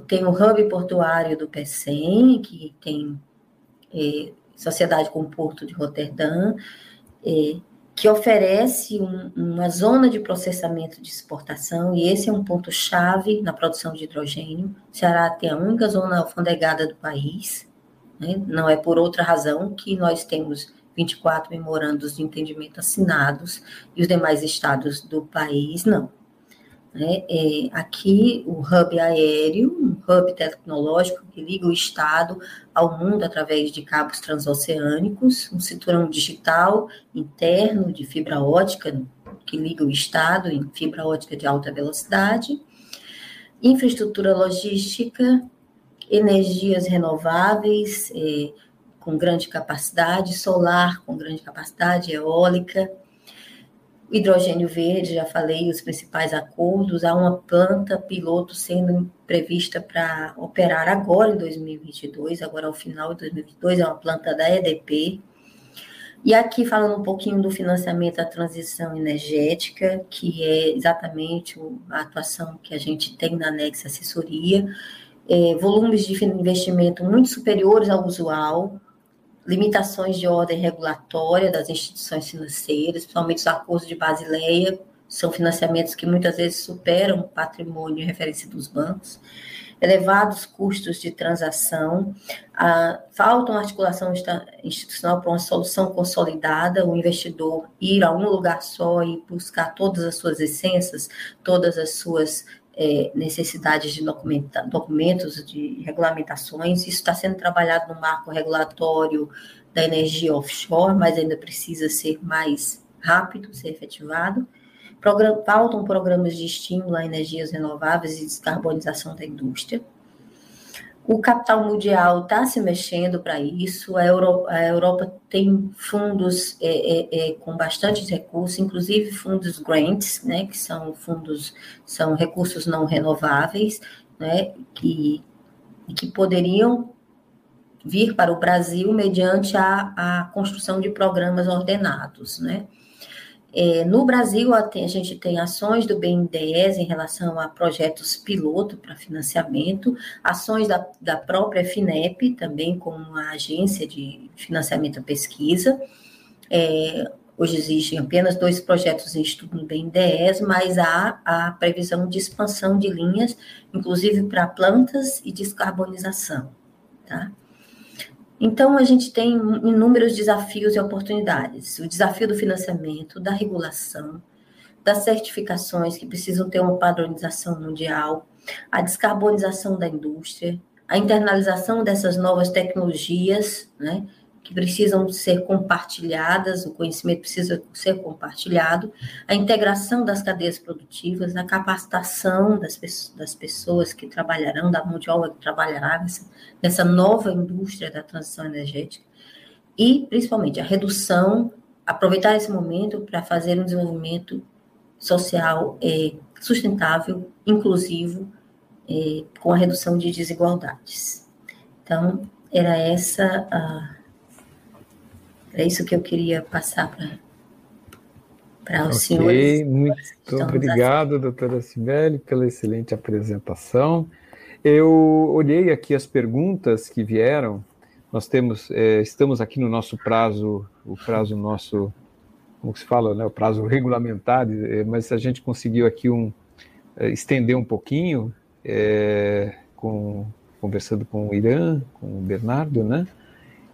tem o hub portuário do PECEM, que tem é, sociedade com o Porto de Roterdã, que oferece um, uma zona de processamento de exportação, e esse é um ponto-chave na produção de hidrogênio. O Ceará tem a única zona alfandegada do país, né? não é por outra razão que nós temos 24 memorandos de entendimento assinados e os demais estados do país não. Né? É, aqui, o hub aéreo, um hub tecnológico que liga o Estado ao mundo através de cabos transoceânicos, um cinturão digital interno de fibra ótica que liga o Estado em fibra ótica de alta velocidade, infraestrutura logística, energias renováveis é, com grande capacidade, solar com grande capacidade, eólica, hidrogênio verde, já falei os principais acordos, há uma planta piloto sendo prevista para operar agora em 2022, agora ao final de 2022, é uma planta da EDP. E aqui falando um pouquinho do financiamento da transição energética, que é exatamente a atuação que a gente tem na Nex Assessoria, é, volumes de investimento muito superiores ao usual, limitações de ordem regulatória das instituições financeiras, principalmente os acordos de Basileia, são financiamentos que muitas vezes superam o patrimônio e referência dos bancos, elevados custos de transação, a, falta uma articulação institucional para uma solução consolidada, o investidor ir a um lugar só e buscar todas as suas essências, todas as suas é, necessidades de documentos, de regulamentações. Isso está sendo trabalhado no marco regulatório da energia offshore, mas ainda precisa ser mais rápido, ser efetivado. Program, faltam programas de estímulo a energias renováveis e descarbonização da indústria. O capital mundial está se mexendo para isso. A Europa, a Europa, tem fundos é, é, é, com bastante recursos, inclusive fundos grants, né, que são fundos, são recursos não renováveis, né, que, que poderiam vir para o Brasil mediante a, a construção de programas ordenados, né. É, no Brasil, a, gente tem ações do BNDES em relação a projetos piloto para financiamento, ações da, da própria FINEP, também como agência de financiamento à pesquisa. É, hoje existem apenas dois projetos em estudo no BNDES, mas há a previsão de expansão de linhas, inclusive para plantas e descarbonização. Tá? Então, a gente tem inúmeros desafios e oportunidades. O desafio do financiamento, da regulação, das certificações que precisam ter uma padronização mundial, a descarbonização da indústria, a internalização dessas novas tecnologias, né, que precisam ser compartilhadas, o conhecimento precisa ser compartilhado, a integração das cadeias produtivas, a capacitação das, das pessoas que trabalharão, da mão de obra que trabalhará nessa, nessa nova indústria da transição energética, e principalmente a redução, aproveitar esse momento para fazer um desenvolvimento social é, sustentável, inclusivo, é, com a redução de desigualdades. Então, era essa a é isso que eu queria passar para para os okay, senhores. Muito obrigado, doutora Sibeli, pela excelente apresentação. Eu olhei aqui as perguntas que vieram. Nós temos, é, estamos aqui no nosso prazo, o prazo nosso, como se fala, né, o prazo regulamentar, é, mas a gente conseguiu aqui um é, estender um pouquinho, é, com, conversando com o Irã, com o Bernardo, né?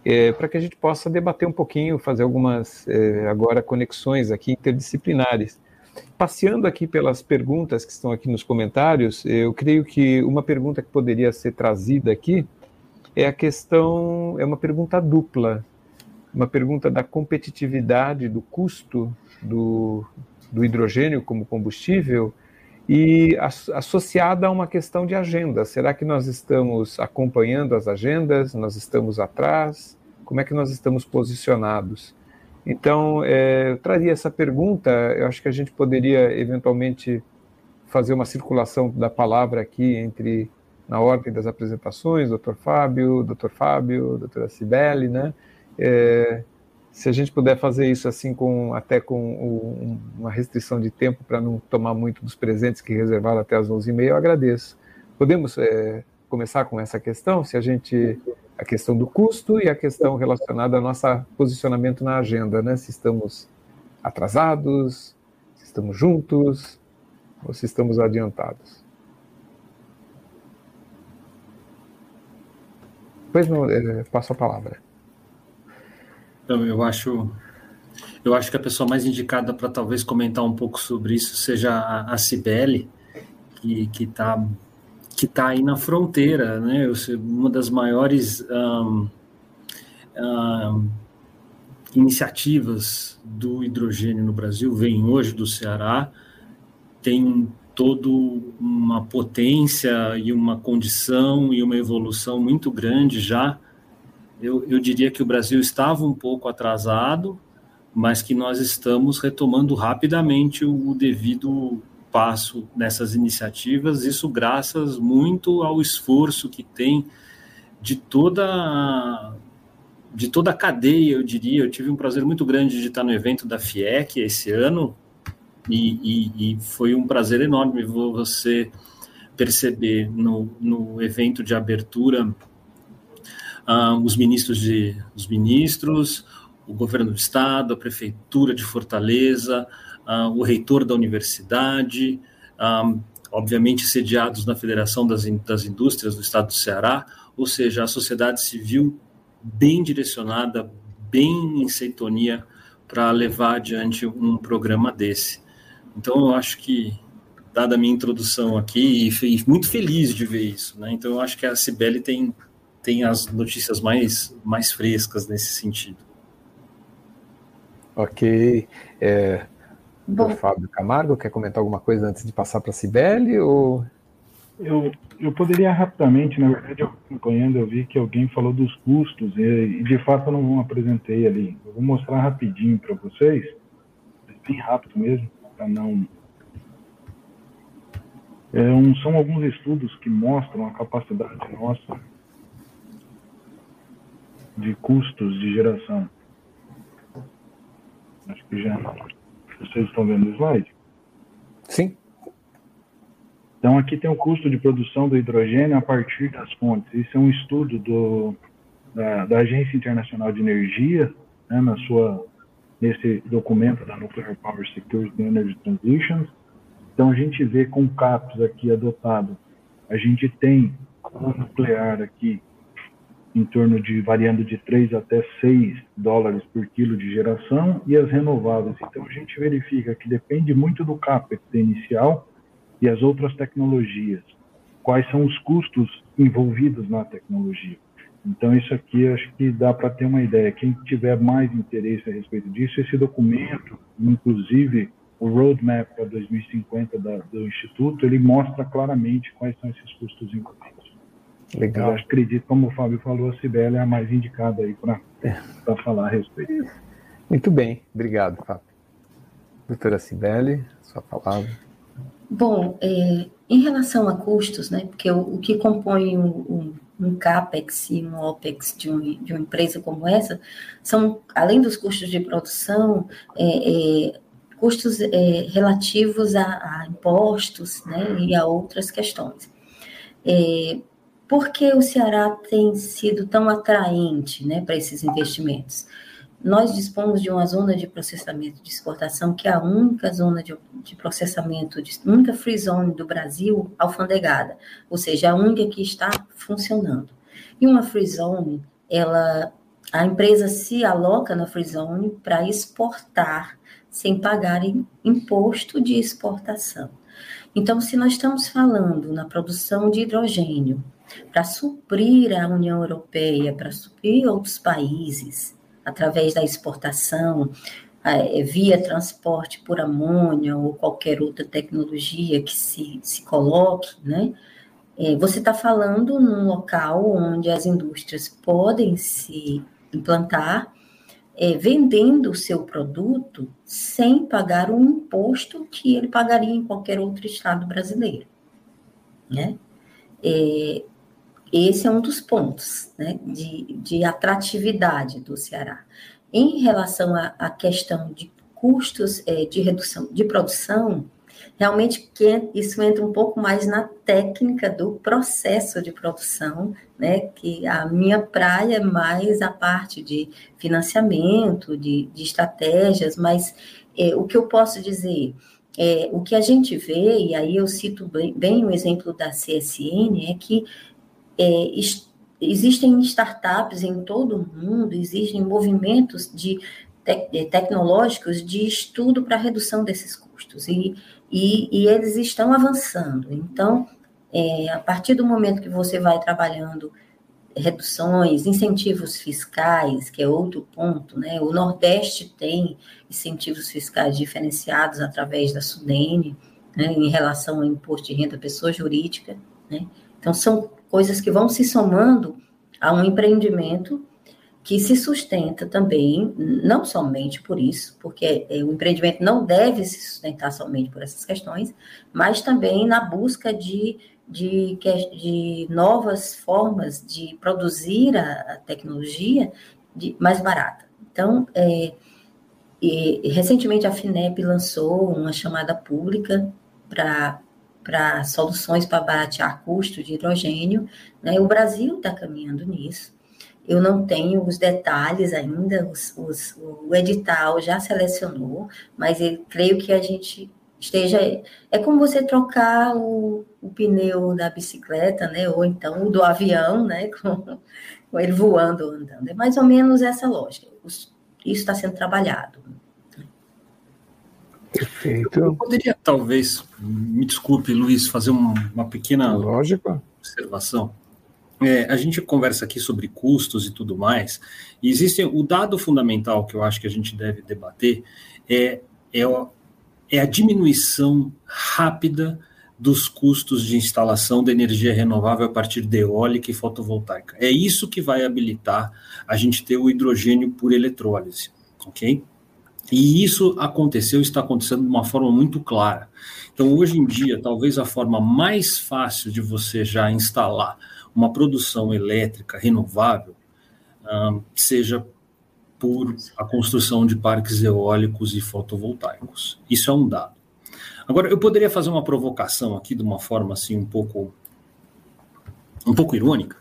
É, para que a gente possa debater um pouquinho, fazer algumas é, agora conexões aqui interdisciplinares. Passeando aqui pelas perguntas que estão aqui nos comentários, eu creio que uma pergunta que poderia ser trazida aqui é a questão, é uma pergunta dupla, uma pergunta da competitividade, do custo do, do hidrogênio como combustível e associada a uma questão de agenda. Será que nós estamos acompanhando as agendas? Nós estamos atrás? Como é que nós estamos posicionados? Então, é, eu traria essa pergunta. Eu acho que a gente poderia eventualmente fazer uma circulação da palavra aqui entre na ordem das apresentações, doutor Fábio, doutor Fábio, doutora Cibele, né? É, se a gente puder fazer isso assim com até com um, uma restrição de tempo para não tomar muito dos presentes que reservaram até as 11h30, eu agradeço. Podemos é, começar com essa questão, se a gente a questão do custo e a questão relacionada ao nosso posicionamento na agenda, né? Se estamos atrasados, se estamos juntos ou se estamos adiantados. Pois não, é, passo a palavra. Então, eu acho, eu acho que a pessoa mais indicada para talvez comentar um pouco sobre isso seja a, Cibele, que está que tá aí na fronteira, né? Uma das maiores um, um, iniciativas do hidrogênio no Brasil vem hoje do Ceará, tem todo uma potência e uma condição e uma evolução muito grande já eu, eu diria que o Brasil estava um pouco atrasado, mas que nós estamos retomando rapidamente o, o devido passo nessas iniciativas, isso graças muito ao esforço que tem de toda de toda a cadeia, eu diria. Eu tive um prazer muito grande de estar no evento da FIEC esse ano e, e, e foi um prazer enorme você perceber no, no evento de abertura ah, os ministros de os ministros, o governo do estado, a prefeitura de Fortaleza, ah, o reitor da universidade, ah, obviamente sediados na Federação das, das Indústrias do Estado do Ceará, ou seja, a sociedade civil bem direcionada, bem em sintonia para levar adiante um programa desse. Então, eu acho que, dada a minha introdução aqui, e, muito feliz de ver isso, né? Então, eu acho que a Cibele tem tem as notícias mais, mais frescas nesse sentido. Ok. É, o Fábio Camargo quer comentar alguma coisa antes de passar para a Cibele? Ou... Eu, eu poderia rapidamente, na verdade, acompanhando, eu vi que alguém falou dos custos, e, e de fato eu não apresentei ali. Eu vou mostrar rapidinho para vocês, bem rápido mesmo, para não. É um, são alguns estudos que mostram a capacidade nossa de custos de geração. Acho que já. Vocês estão vendo o slide? Sim. Então, aqui tem o custo de produção do hidrogênio a partir das fontes. Isso é um estudo do, da, da Agência Internacional de Energia, né, na sua, nesse documento da Nuclear Power Security and Energy Transitions. Então, a gente vê com CAPs aqui adotado, a gente tem o nuclear aqui em torno de variando de 3 até 6 dólares por quilo de geração e as renováveis. Então a gente verifica que depende muito do capex inicial e as outras tecnologias. Quais são os custos envolvidos na tecnologia? Então isso aqui acho que dá para ter uma ideia. Quem tiver mais interesse a respeito disso, esse documento, inclusive o roadmap para 2050 da, do instituto, ele mostra claramente quais são esses custos envolvidos. Legal. Eu acredito, como o Fábio falou, a Sibeli é a mais indicada aí para é. falar a respeito. Muito bem, obrigado, Fábio. Doutora Sibeli, sua palavra. Bom, é, em relação a custos, né, porque o, o que compõe um, um, um, CAPEX e um OPEX de, um, de, uma empresa como essa, são, além dos custos de produção, é, é, custos é, relativos a, a, impostos né, e a outras questões. Por que o Ceará tem sido tão atraente né, para esses investimentos? Nós dispomos de uma zona de processamento de exportação que é a única zona de, de processamento, de, única free zone do Brasil alfandegada, ou seja, a única que está funcionando. E uma free zone, ela, a empresa se aloca na free zone para exportar sem pagar imposto de exportação. Então, se nós estamos falando na produção de hidrogênio, para suprir a União Europeia, para suprir outros países, através da exportação, é, via transporte por amônia ou qualquer outra tecnologia que se, se coloque, né? É, você está falando num local onde as indústrias podem se implantar, é, vendendo o seu produto sem pagar o imposto que ele pagaria em qualquer outro estado brasileiro. Né? É, esse é um dos pontos né, de, de atratividade do Ceará. Em relação à, questão de custos é, de redução de produção, realmente que isso entra um pouco mais na técnica do processo de produção, né? Que a minha praia é mais a parte de financiamento, de, de estratégias, mas é, o que eu posso dizer é, o que a gente vê, e aí eu cito bem, bem o exemplo da CSN, é que é, existem startups em todo o mundo, existem movimentos de te tecnológicos de estudo para redução desses custos, e, e, e eles estão avançando. Então, é, a partir do momento que você vai trabalhando reduções, incentivos fiscais, que é outro ponto, né? O Nordeste tem incentivos fiscais diferenciados através da SUDENE, né, em relação ao imposto de renda pessoa jurídica, né? Então, são coisas que vão se somando a um empreendimento que se sustenta também, não somente por isso, porque é, o empreendimento não deve se sustentar somente por essas questões, mas também na busca de, de, de novas formas de produzir a, tecnologia de, mais barata. Então, é, e, recentemente a FINEP lançou uma chamada pública para para soluções para baratear custo de hidrogênio. Né? O Brasil está caminhando nisso. Eu não tenho os detalhes ainda, os, os, o edital já selecionou, mas eu creio que a gente esteja. É como você trocar o, o pneu da bicicleta, né? Ou então o do avião, né? Com, com ele voando ou andando. É mais ou menos essa lógica. Isso está sendo trabalhado. Perfeito. Eu poderia, talvez, me desculpe, Luiz, fazer uma, uma pequena Lógico. observação. É, a gente conversa aqui sobre custos e tudo mais, e existe o dado fundamental que eu acho que a gente deve debater é, é, é a diminuição rápida dos custos de instalação da energia renovável a partir de eólica e fotovoltaica. É isso que vai habilitar a gente ter o hidrogênio por eletrólise, ok? E isso aconteceu, está acontecendo de uma forma muito clara. Então, hoje em dia, talvez a forma mais fácil de você já instalar uma produção elétrica renovável seja por a construção de parques eólicos e fotovoltaicos. Isso é um dado. Agora, eu poderia fazer uma provocação aqui de uma forma assim um pouco um pouco irônica,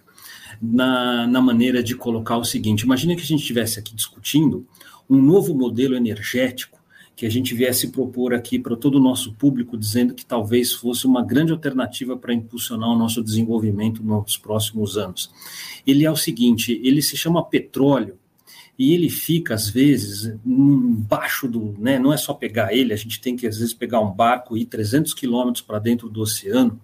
na, na maneira de colocar o seguinte: imagine que a gente estivesse aqui discutindo um novo modelo energético que a gente viesse propor aqui para todo o nosso público, dizendo que talvez fosse uma grande alternativa para impulsionar o nosso desenvolvimento nos próximos anos. Ele é o seguinte: ele se chama petróleo e ele fica, às vezes, embaixo do. Né, não é só pegar ele, a gente tem que, às vezes, pegar um barco e ir 300 quilômetros para dentro do oceano,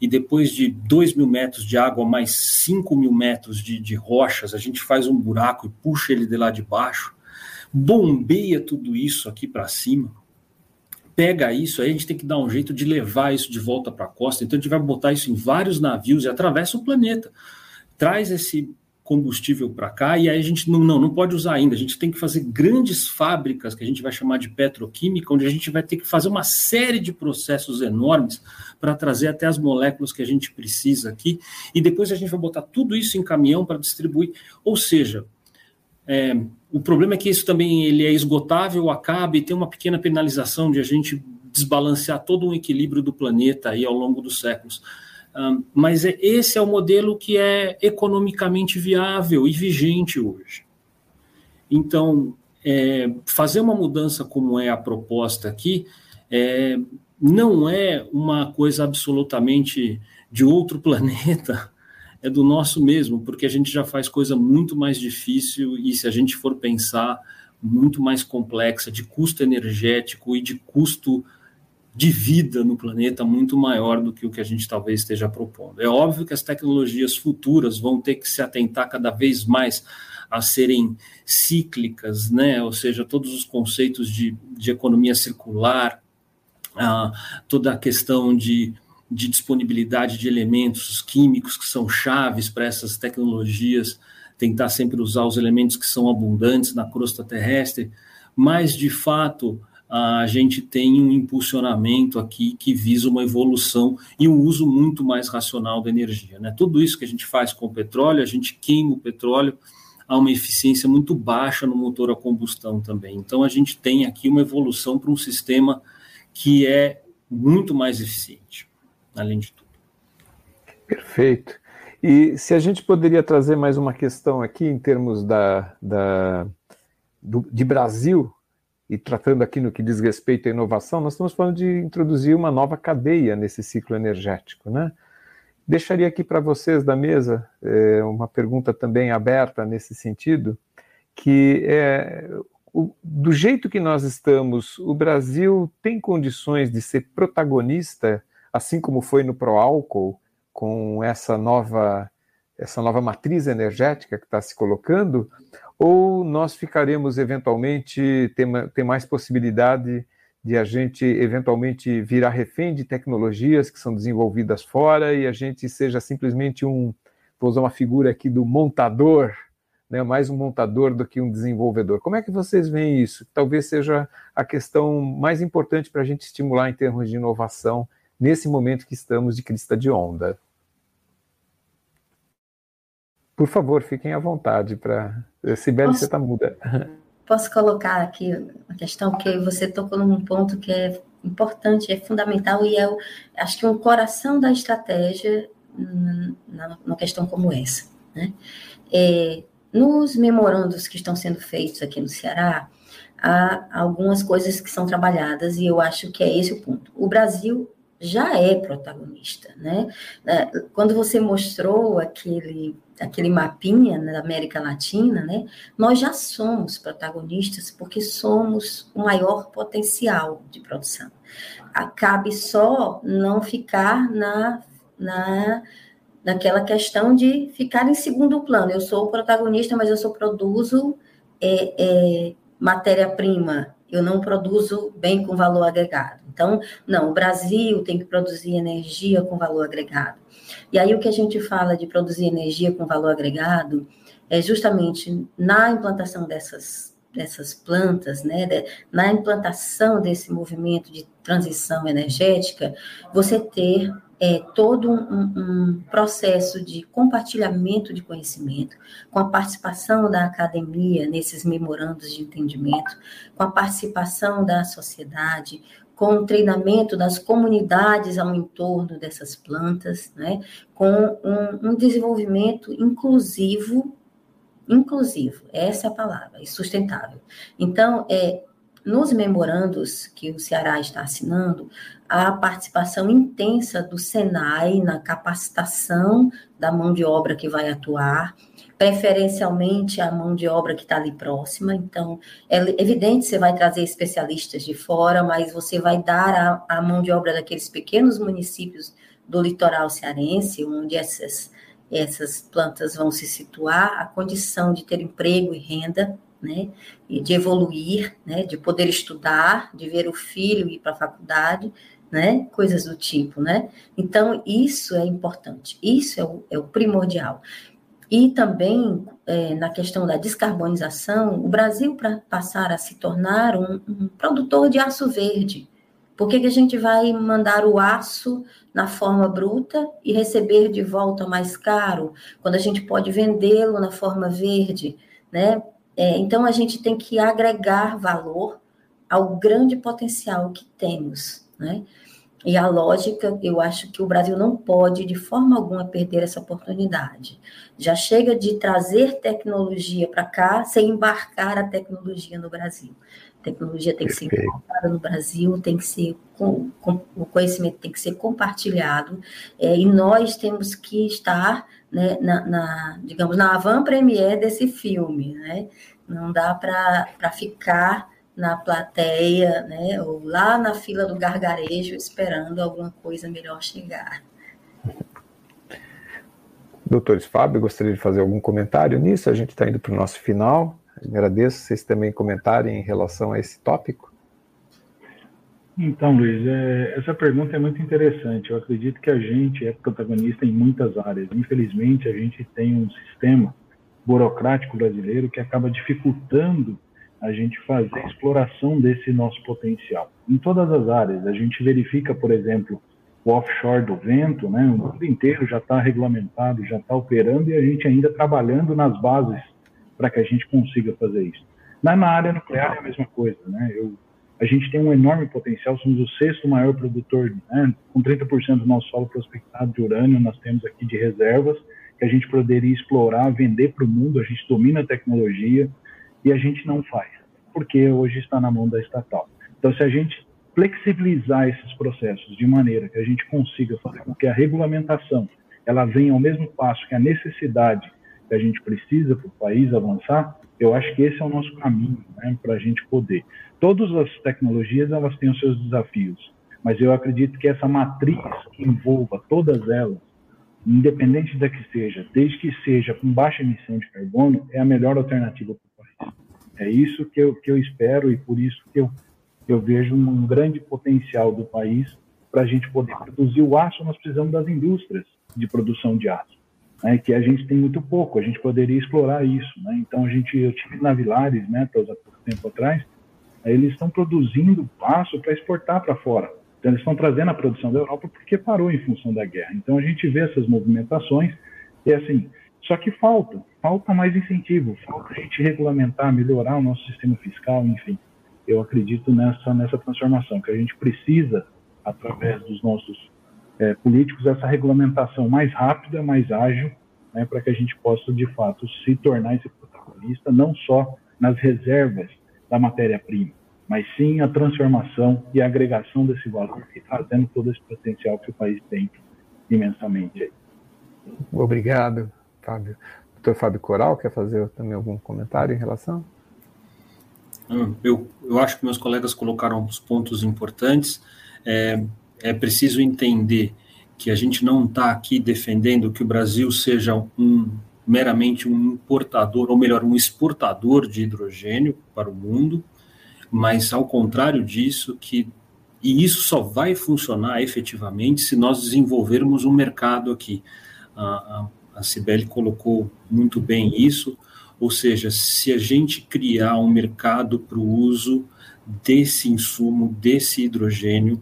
e depois de 2 mil metros de água, mais 5 mil metros de, de rochas, a gente faz um buraco e puxa ele de lá de baixo bombeia tudo isso aqui para cima, pega isso, aí a gente tem que dar um jeito de levar isso de volta para a costa. Então a gente vai botar isso em vários navios e atravessa o planeta. Traz esse combustível para cá e aí a gente não, não, não pode usar ainda. A gente tem que fazer grandes fábricas que a gente vai chamar de petroquímica, onde a gente vai ter que fazer uma série de processos enormes para trazer até as moléculas que a gente precisa aqui e depois a gente vai botar tudo isso em caminhão para distribuir. Ou seja, é, o problema é que isso também ele é esgotável, acaba e tem uma pequena penalização de a gente desbalancear todo um equilíbrio do planeta aí ao longo dos séculos. Um, mas é, esse é o modelo que é economicamente viável e vigente hoje. Então, é, fazer uma mudança como é a proposta aqui é, não é uma coisa absolutamente de outro planeta, é do nosso mesmo, porque a gente já faz coisa muito mais difícil e se a gente for pensar muito mais complexa de custo energético e de custo de vida no planeta muito maior do que o que a gente talvez esteja propondo. É óbvio que as tecnologias futuras vão ter que se atentar cada vez mais a serem cíclicas, né? ou seja, todos os conceitos de, de economia circular, ah, toda a questão de de disponibilidade de elementos químicos que são chaves para essas tecnologias, tentar sempre usar os elementos que são abundantes na crosta terrestre, mas de fato a gente tem um impulsionamento aqui que visa uma evolução e um uso muito mais racional da energia. Né? Tudo isso que a gente faz com o petróleo, a gente queima o petróleo a uma eficiência muito baixa no motor a combustão também. Então a gente tem aqui uma evolução para um sistema que é muito mais eficiente além de tudo. Perfeito. E se a gente poderia trazer mais uma questão aqui em termos da, da do, de Brasil, e tratando aqui no que diz respeito à inovação, nós estamos falando de introduzir uma nova cadeia nesse ciclo energético, né? Deixaria aqui para vocês da mesa é, uma pergunta também aberta nesse sentido, que é o, do jeito que nós estamos, o Brasil tem condições de ser protagonista assim como foi no Proálcool, com essa nova, essa nova matriz energética que está se colocando, ou nós ficaremos eventualmente, ter, ter mais possibilidade de a gente eventualmente virar refém de tecnologias que são desenvolvidas fora e a gente seja simplesmente um, vou usar uma figura aqui do montador, né, mais um montador do que um desenvolvedor. Como é que vocês veem isso? Talvez seja a questão mais importante para a gente estimular em termos de inovação nesse momento que estamos de crista de onda. Por favor, fiquem à vontade para. Sibeli, Posso... você está muda. Posso colocar aqui uma questão que você tocou num ponto que é importante, é fundamental e é, acho que um coração da estratégia numa questão como essa. Né? É, nos memorandos que estão sendo feitos aqui no Ceará, há algumas coisas que são trabalhadas e eu acho que é esse o ponto. O Brasil já é protagonista, né? É, quando você mostrou aquele aquele mapinha da América Latina, né? Nós já somos protagonistas porque somos o maior potencial de produção. Cabe só não ficar na, na naquela questão de ficar em segundo plano. Eu sou o protagonista, mas eu só produzo é, é, matéria-prima eu não produzo bem com valor agregado. Então, não, o Brasil tem que produzir energia com valor agregado. E aí o que a gente fala de produzir energia com valor agregado é justamente na implantação dessas, dessas plantas, né, de, na implantação desse movimento de transição energética, você ter é, todo um, um, processo de compartilhamento de conhecimento, com a participação da academia nesses memorandos de entendimento, com a participação da sociedade, com o treinamento das comunidades ao entorno dessas plantas, né, com um, um desenvolvimento inclusivo, inclusivo, essa é a palavra, e sustentável. Então, é, nos memorandos que o Ceará está assinando, a participação intensa do Senai na capacitação da mão de obra que vai atuar, preferencialmente a mão de obra que está ali próxima. Então, é evidente você vai trazer especialistas de fora, mas você vai dar a, a mão de obra daqueles pequenos municípios do litoral cearense, onde essas, essas plantas vão se situar, a condição de ter emprego e renda, né, e de evoluir, né, de poder estudar, de ver o filho ir para a faculdade, né, coisas do tipo, né. Então isso é importante, isso é o, é o primordial. E também, é, na questão da descarbonização, o Brasil, para passar a se tornar um, um, produtor de aço verde, por que, que a gente vai mandar o aço na forma bruta e receber de volta mais caro, quando a gente pode vendê-lo na forma verde, né? É, então, a gente tem que agregar valor ao grande potencial que temos, né? E a lógica, eu acho que o Brasil não pode, de forma alguma, perder essa oportunidade. Já chega de trazer tecnologia para cá sem embarcar a tecnologia no Brasil. A tecnologia tem que ser embarcada no Brasil, tem que ser com, com, o conhecimento tem que ser compartilhado, é, e nós temos que estar né, na, na, digamos, na avant-première desse filme, né? Não dá para ficar na plateia, né, ou lá na fila do gargarejo esperando alguma coisa melhor chegar. Doutores Fábio, gostaria de fazer algum comentário nisso? A gente está indo para o nosso final. Agradeço vocês também comentarem em relação a esse tópico. Então, Luiz, é, essa pergunta é muito interessante. Eu acredito que a gente é protagonista em muitas áreas. Infelizmente, a gente tem um sistema burocrático brasileiro que acaba dificultando a gente fazer a exploração desse nosso potencial. Em todas as áreas, a gente verifica, por exemplo, o offshore do vento, né? O mundo inteiro já está regulamentado, já está operando e a gente ainda trabalhando nas bases para que a gente consiga fazer isso. Na, na área nuclear é a mesma coisa, né? Eu, a gente tem um enorme potencial, somos o sexto maior produtor, né? com 30% do nosso solo prospectado de urânio, nós temos aqui de reservas que a gente poderia explorar, vender para o mundo, a gente domina a tecnologia, e a gente não faz, porque hoje está na mão da estatal. Então, se a gente flexibilizar esses processos de maneira que a gente consiga fazer com que a regulamentação ela venha ao mesmo passo que a necessidade que a gente precisa para o país avançar, eu acho que esse é o nosso caminho né, para a gente poder. Todas as tecnologias elas têm os seus desafios, mas eu acredito que essa matriz que envolva todas elas, independente da que seja, desde que seja com baixa emissão de carbono, é a melhor alternativa para é isso que eu, que eu espero e por isso que eu, que eu vejo um grande potencial do país para a gente poder produzir o aço. Nós precisamos das indústrias de produção de aço, né, que a gente tem muito pouco. A gente poderia explorar isso. Né? Então a gente, eu tive na Vilares, né, há pouco tempo atrás, eles estão produzindo aço para exportar para fora. Então, eles estão trazendo a produção da Europa porque parou em função da guerra. Então, a gente vê essas movimentações e, assim, só que falta, falta mais incentivo, falta a gente regulamentar, melhorar o nosso sistema fiscal, enfim. Eu acredito nessa, nessa transformação, que a gente precisa, através dos nossos é, políticos, essa regulamentação mais rápida, mais ágil, né, para que a gente possa, de fato, se tornar esse protagonista, não só nas reservas da matéria-prima, mas sim a transformação e a agregação desse valor e trazendo todo esse potencial que o país tem imensamente. Obrigado. Fábio. Doutor Fábio Coral, quer fazer também algum comentário em relação? Hum, eu, eu acho que meus colegas colocaram os pontos importantes. É, é preciso entender que a gente não está aqui defendendo que o Brasil seja um meramente um importador, ou melhor, um exportador de hidrogênio para o mundo. mas ao contrário disso, que e isso só vai funcionar efetivamente se nós desenvolvermos um mercado aqui. A, a, a Cibele colocou muito bem isso, ou seja, se a gente criar um mercado para o uso desse insumo, desse hidrogênio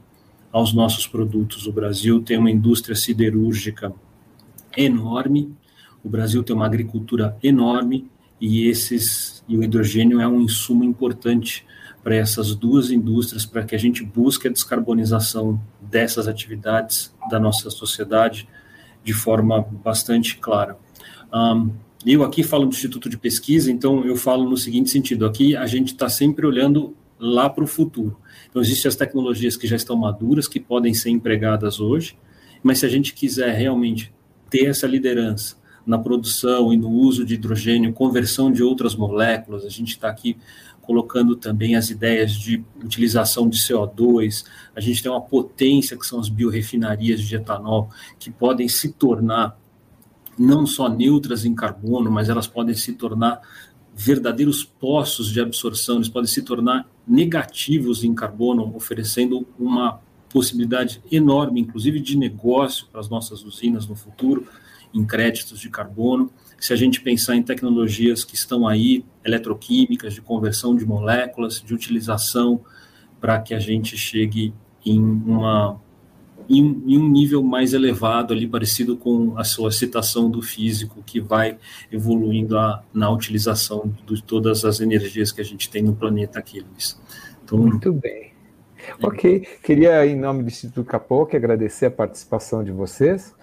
aos nossos produtos. O Brasil tem uma indústria siderúrgica enorme, o Brasil tem uma agricultura enorme e esses e o hidrogênio é um insumo importante para essas duas indústrias, para que a gente busque a descarbonização dessas atividades da nossa sociedade de forma bastante clara. Um, eu aqui falo do Instituto de Pesquisa, então eu falo no seguinte sentido: aqui a gente está sempre olhando lá para o futuro. Então, existem as tecnologias que já estão maduras, que podem ser empregadas hoje, mas se a gente quiser realmente ter essa liderança na produção e no uso de hidrogênio, conversão de outras moléculas, a gente está aqui colocando também as ideias de utilização de CO2, a gente tem uma potência que são as biorefinarias de etanol, que podem se tornar não só neutras em carbono, mas elas podem se tornar verdadeiros poços de absorção, eles podem se tornar negativos em carbono, oferecendo uma possibilidade enorme, inclusive de negócio para as nossas usinas no futuro, em créditos de carbono. Se a gente pensar em tecnologias que estão aí, eletroquímicas, de conversão de moléculas, de utilização, para que a gente chegue em uma em, em, um nível mais elevado ali, parecido com a sua citação do físico, que vai evoluindo a, na utilização de todas as energias que a gente tem no planeta aqui, Luiz. Então, Muito bem. Ok, queria, em nome do Instituto Capoc, agradecer a participação de vocês.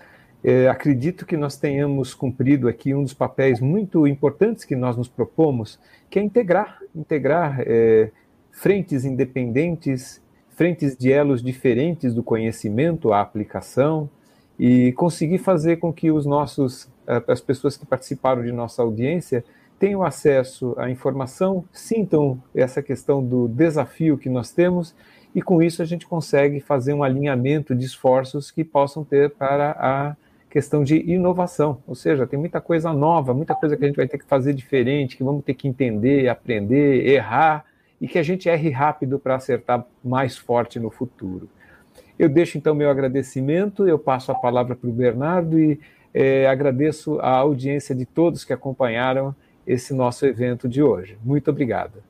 É, acredito que nós tenhamos cumprido aqui um dos papéis muito importantes que nós nos propomos, que é integrar, integrar é, frentes independentes frentes de elos diferentes do conhecimento à aplicação e conseguir fazer com que os nossos as pessoas que participaram de nossa audiência tenham acesso à informação, sintam essa questão do desafio que nós temos e com isso a gente consegue fazer um alinhamento de esforços que possam ter para a questão de inovação, ou seja, tem muita coisa nova, muita coisa que a gente vai ter que fazer diferente, que vamos ter que entender, aprender, errar e que a gente erre rápido para acertar mais forte no futuro. Eu deixo então meu agradecimento, eu passo a palavra para o Bernardo e é, agradeço a audiência de todos que acompanharam esse nosso evento de hoje. Muito obrigado.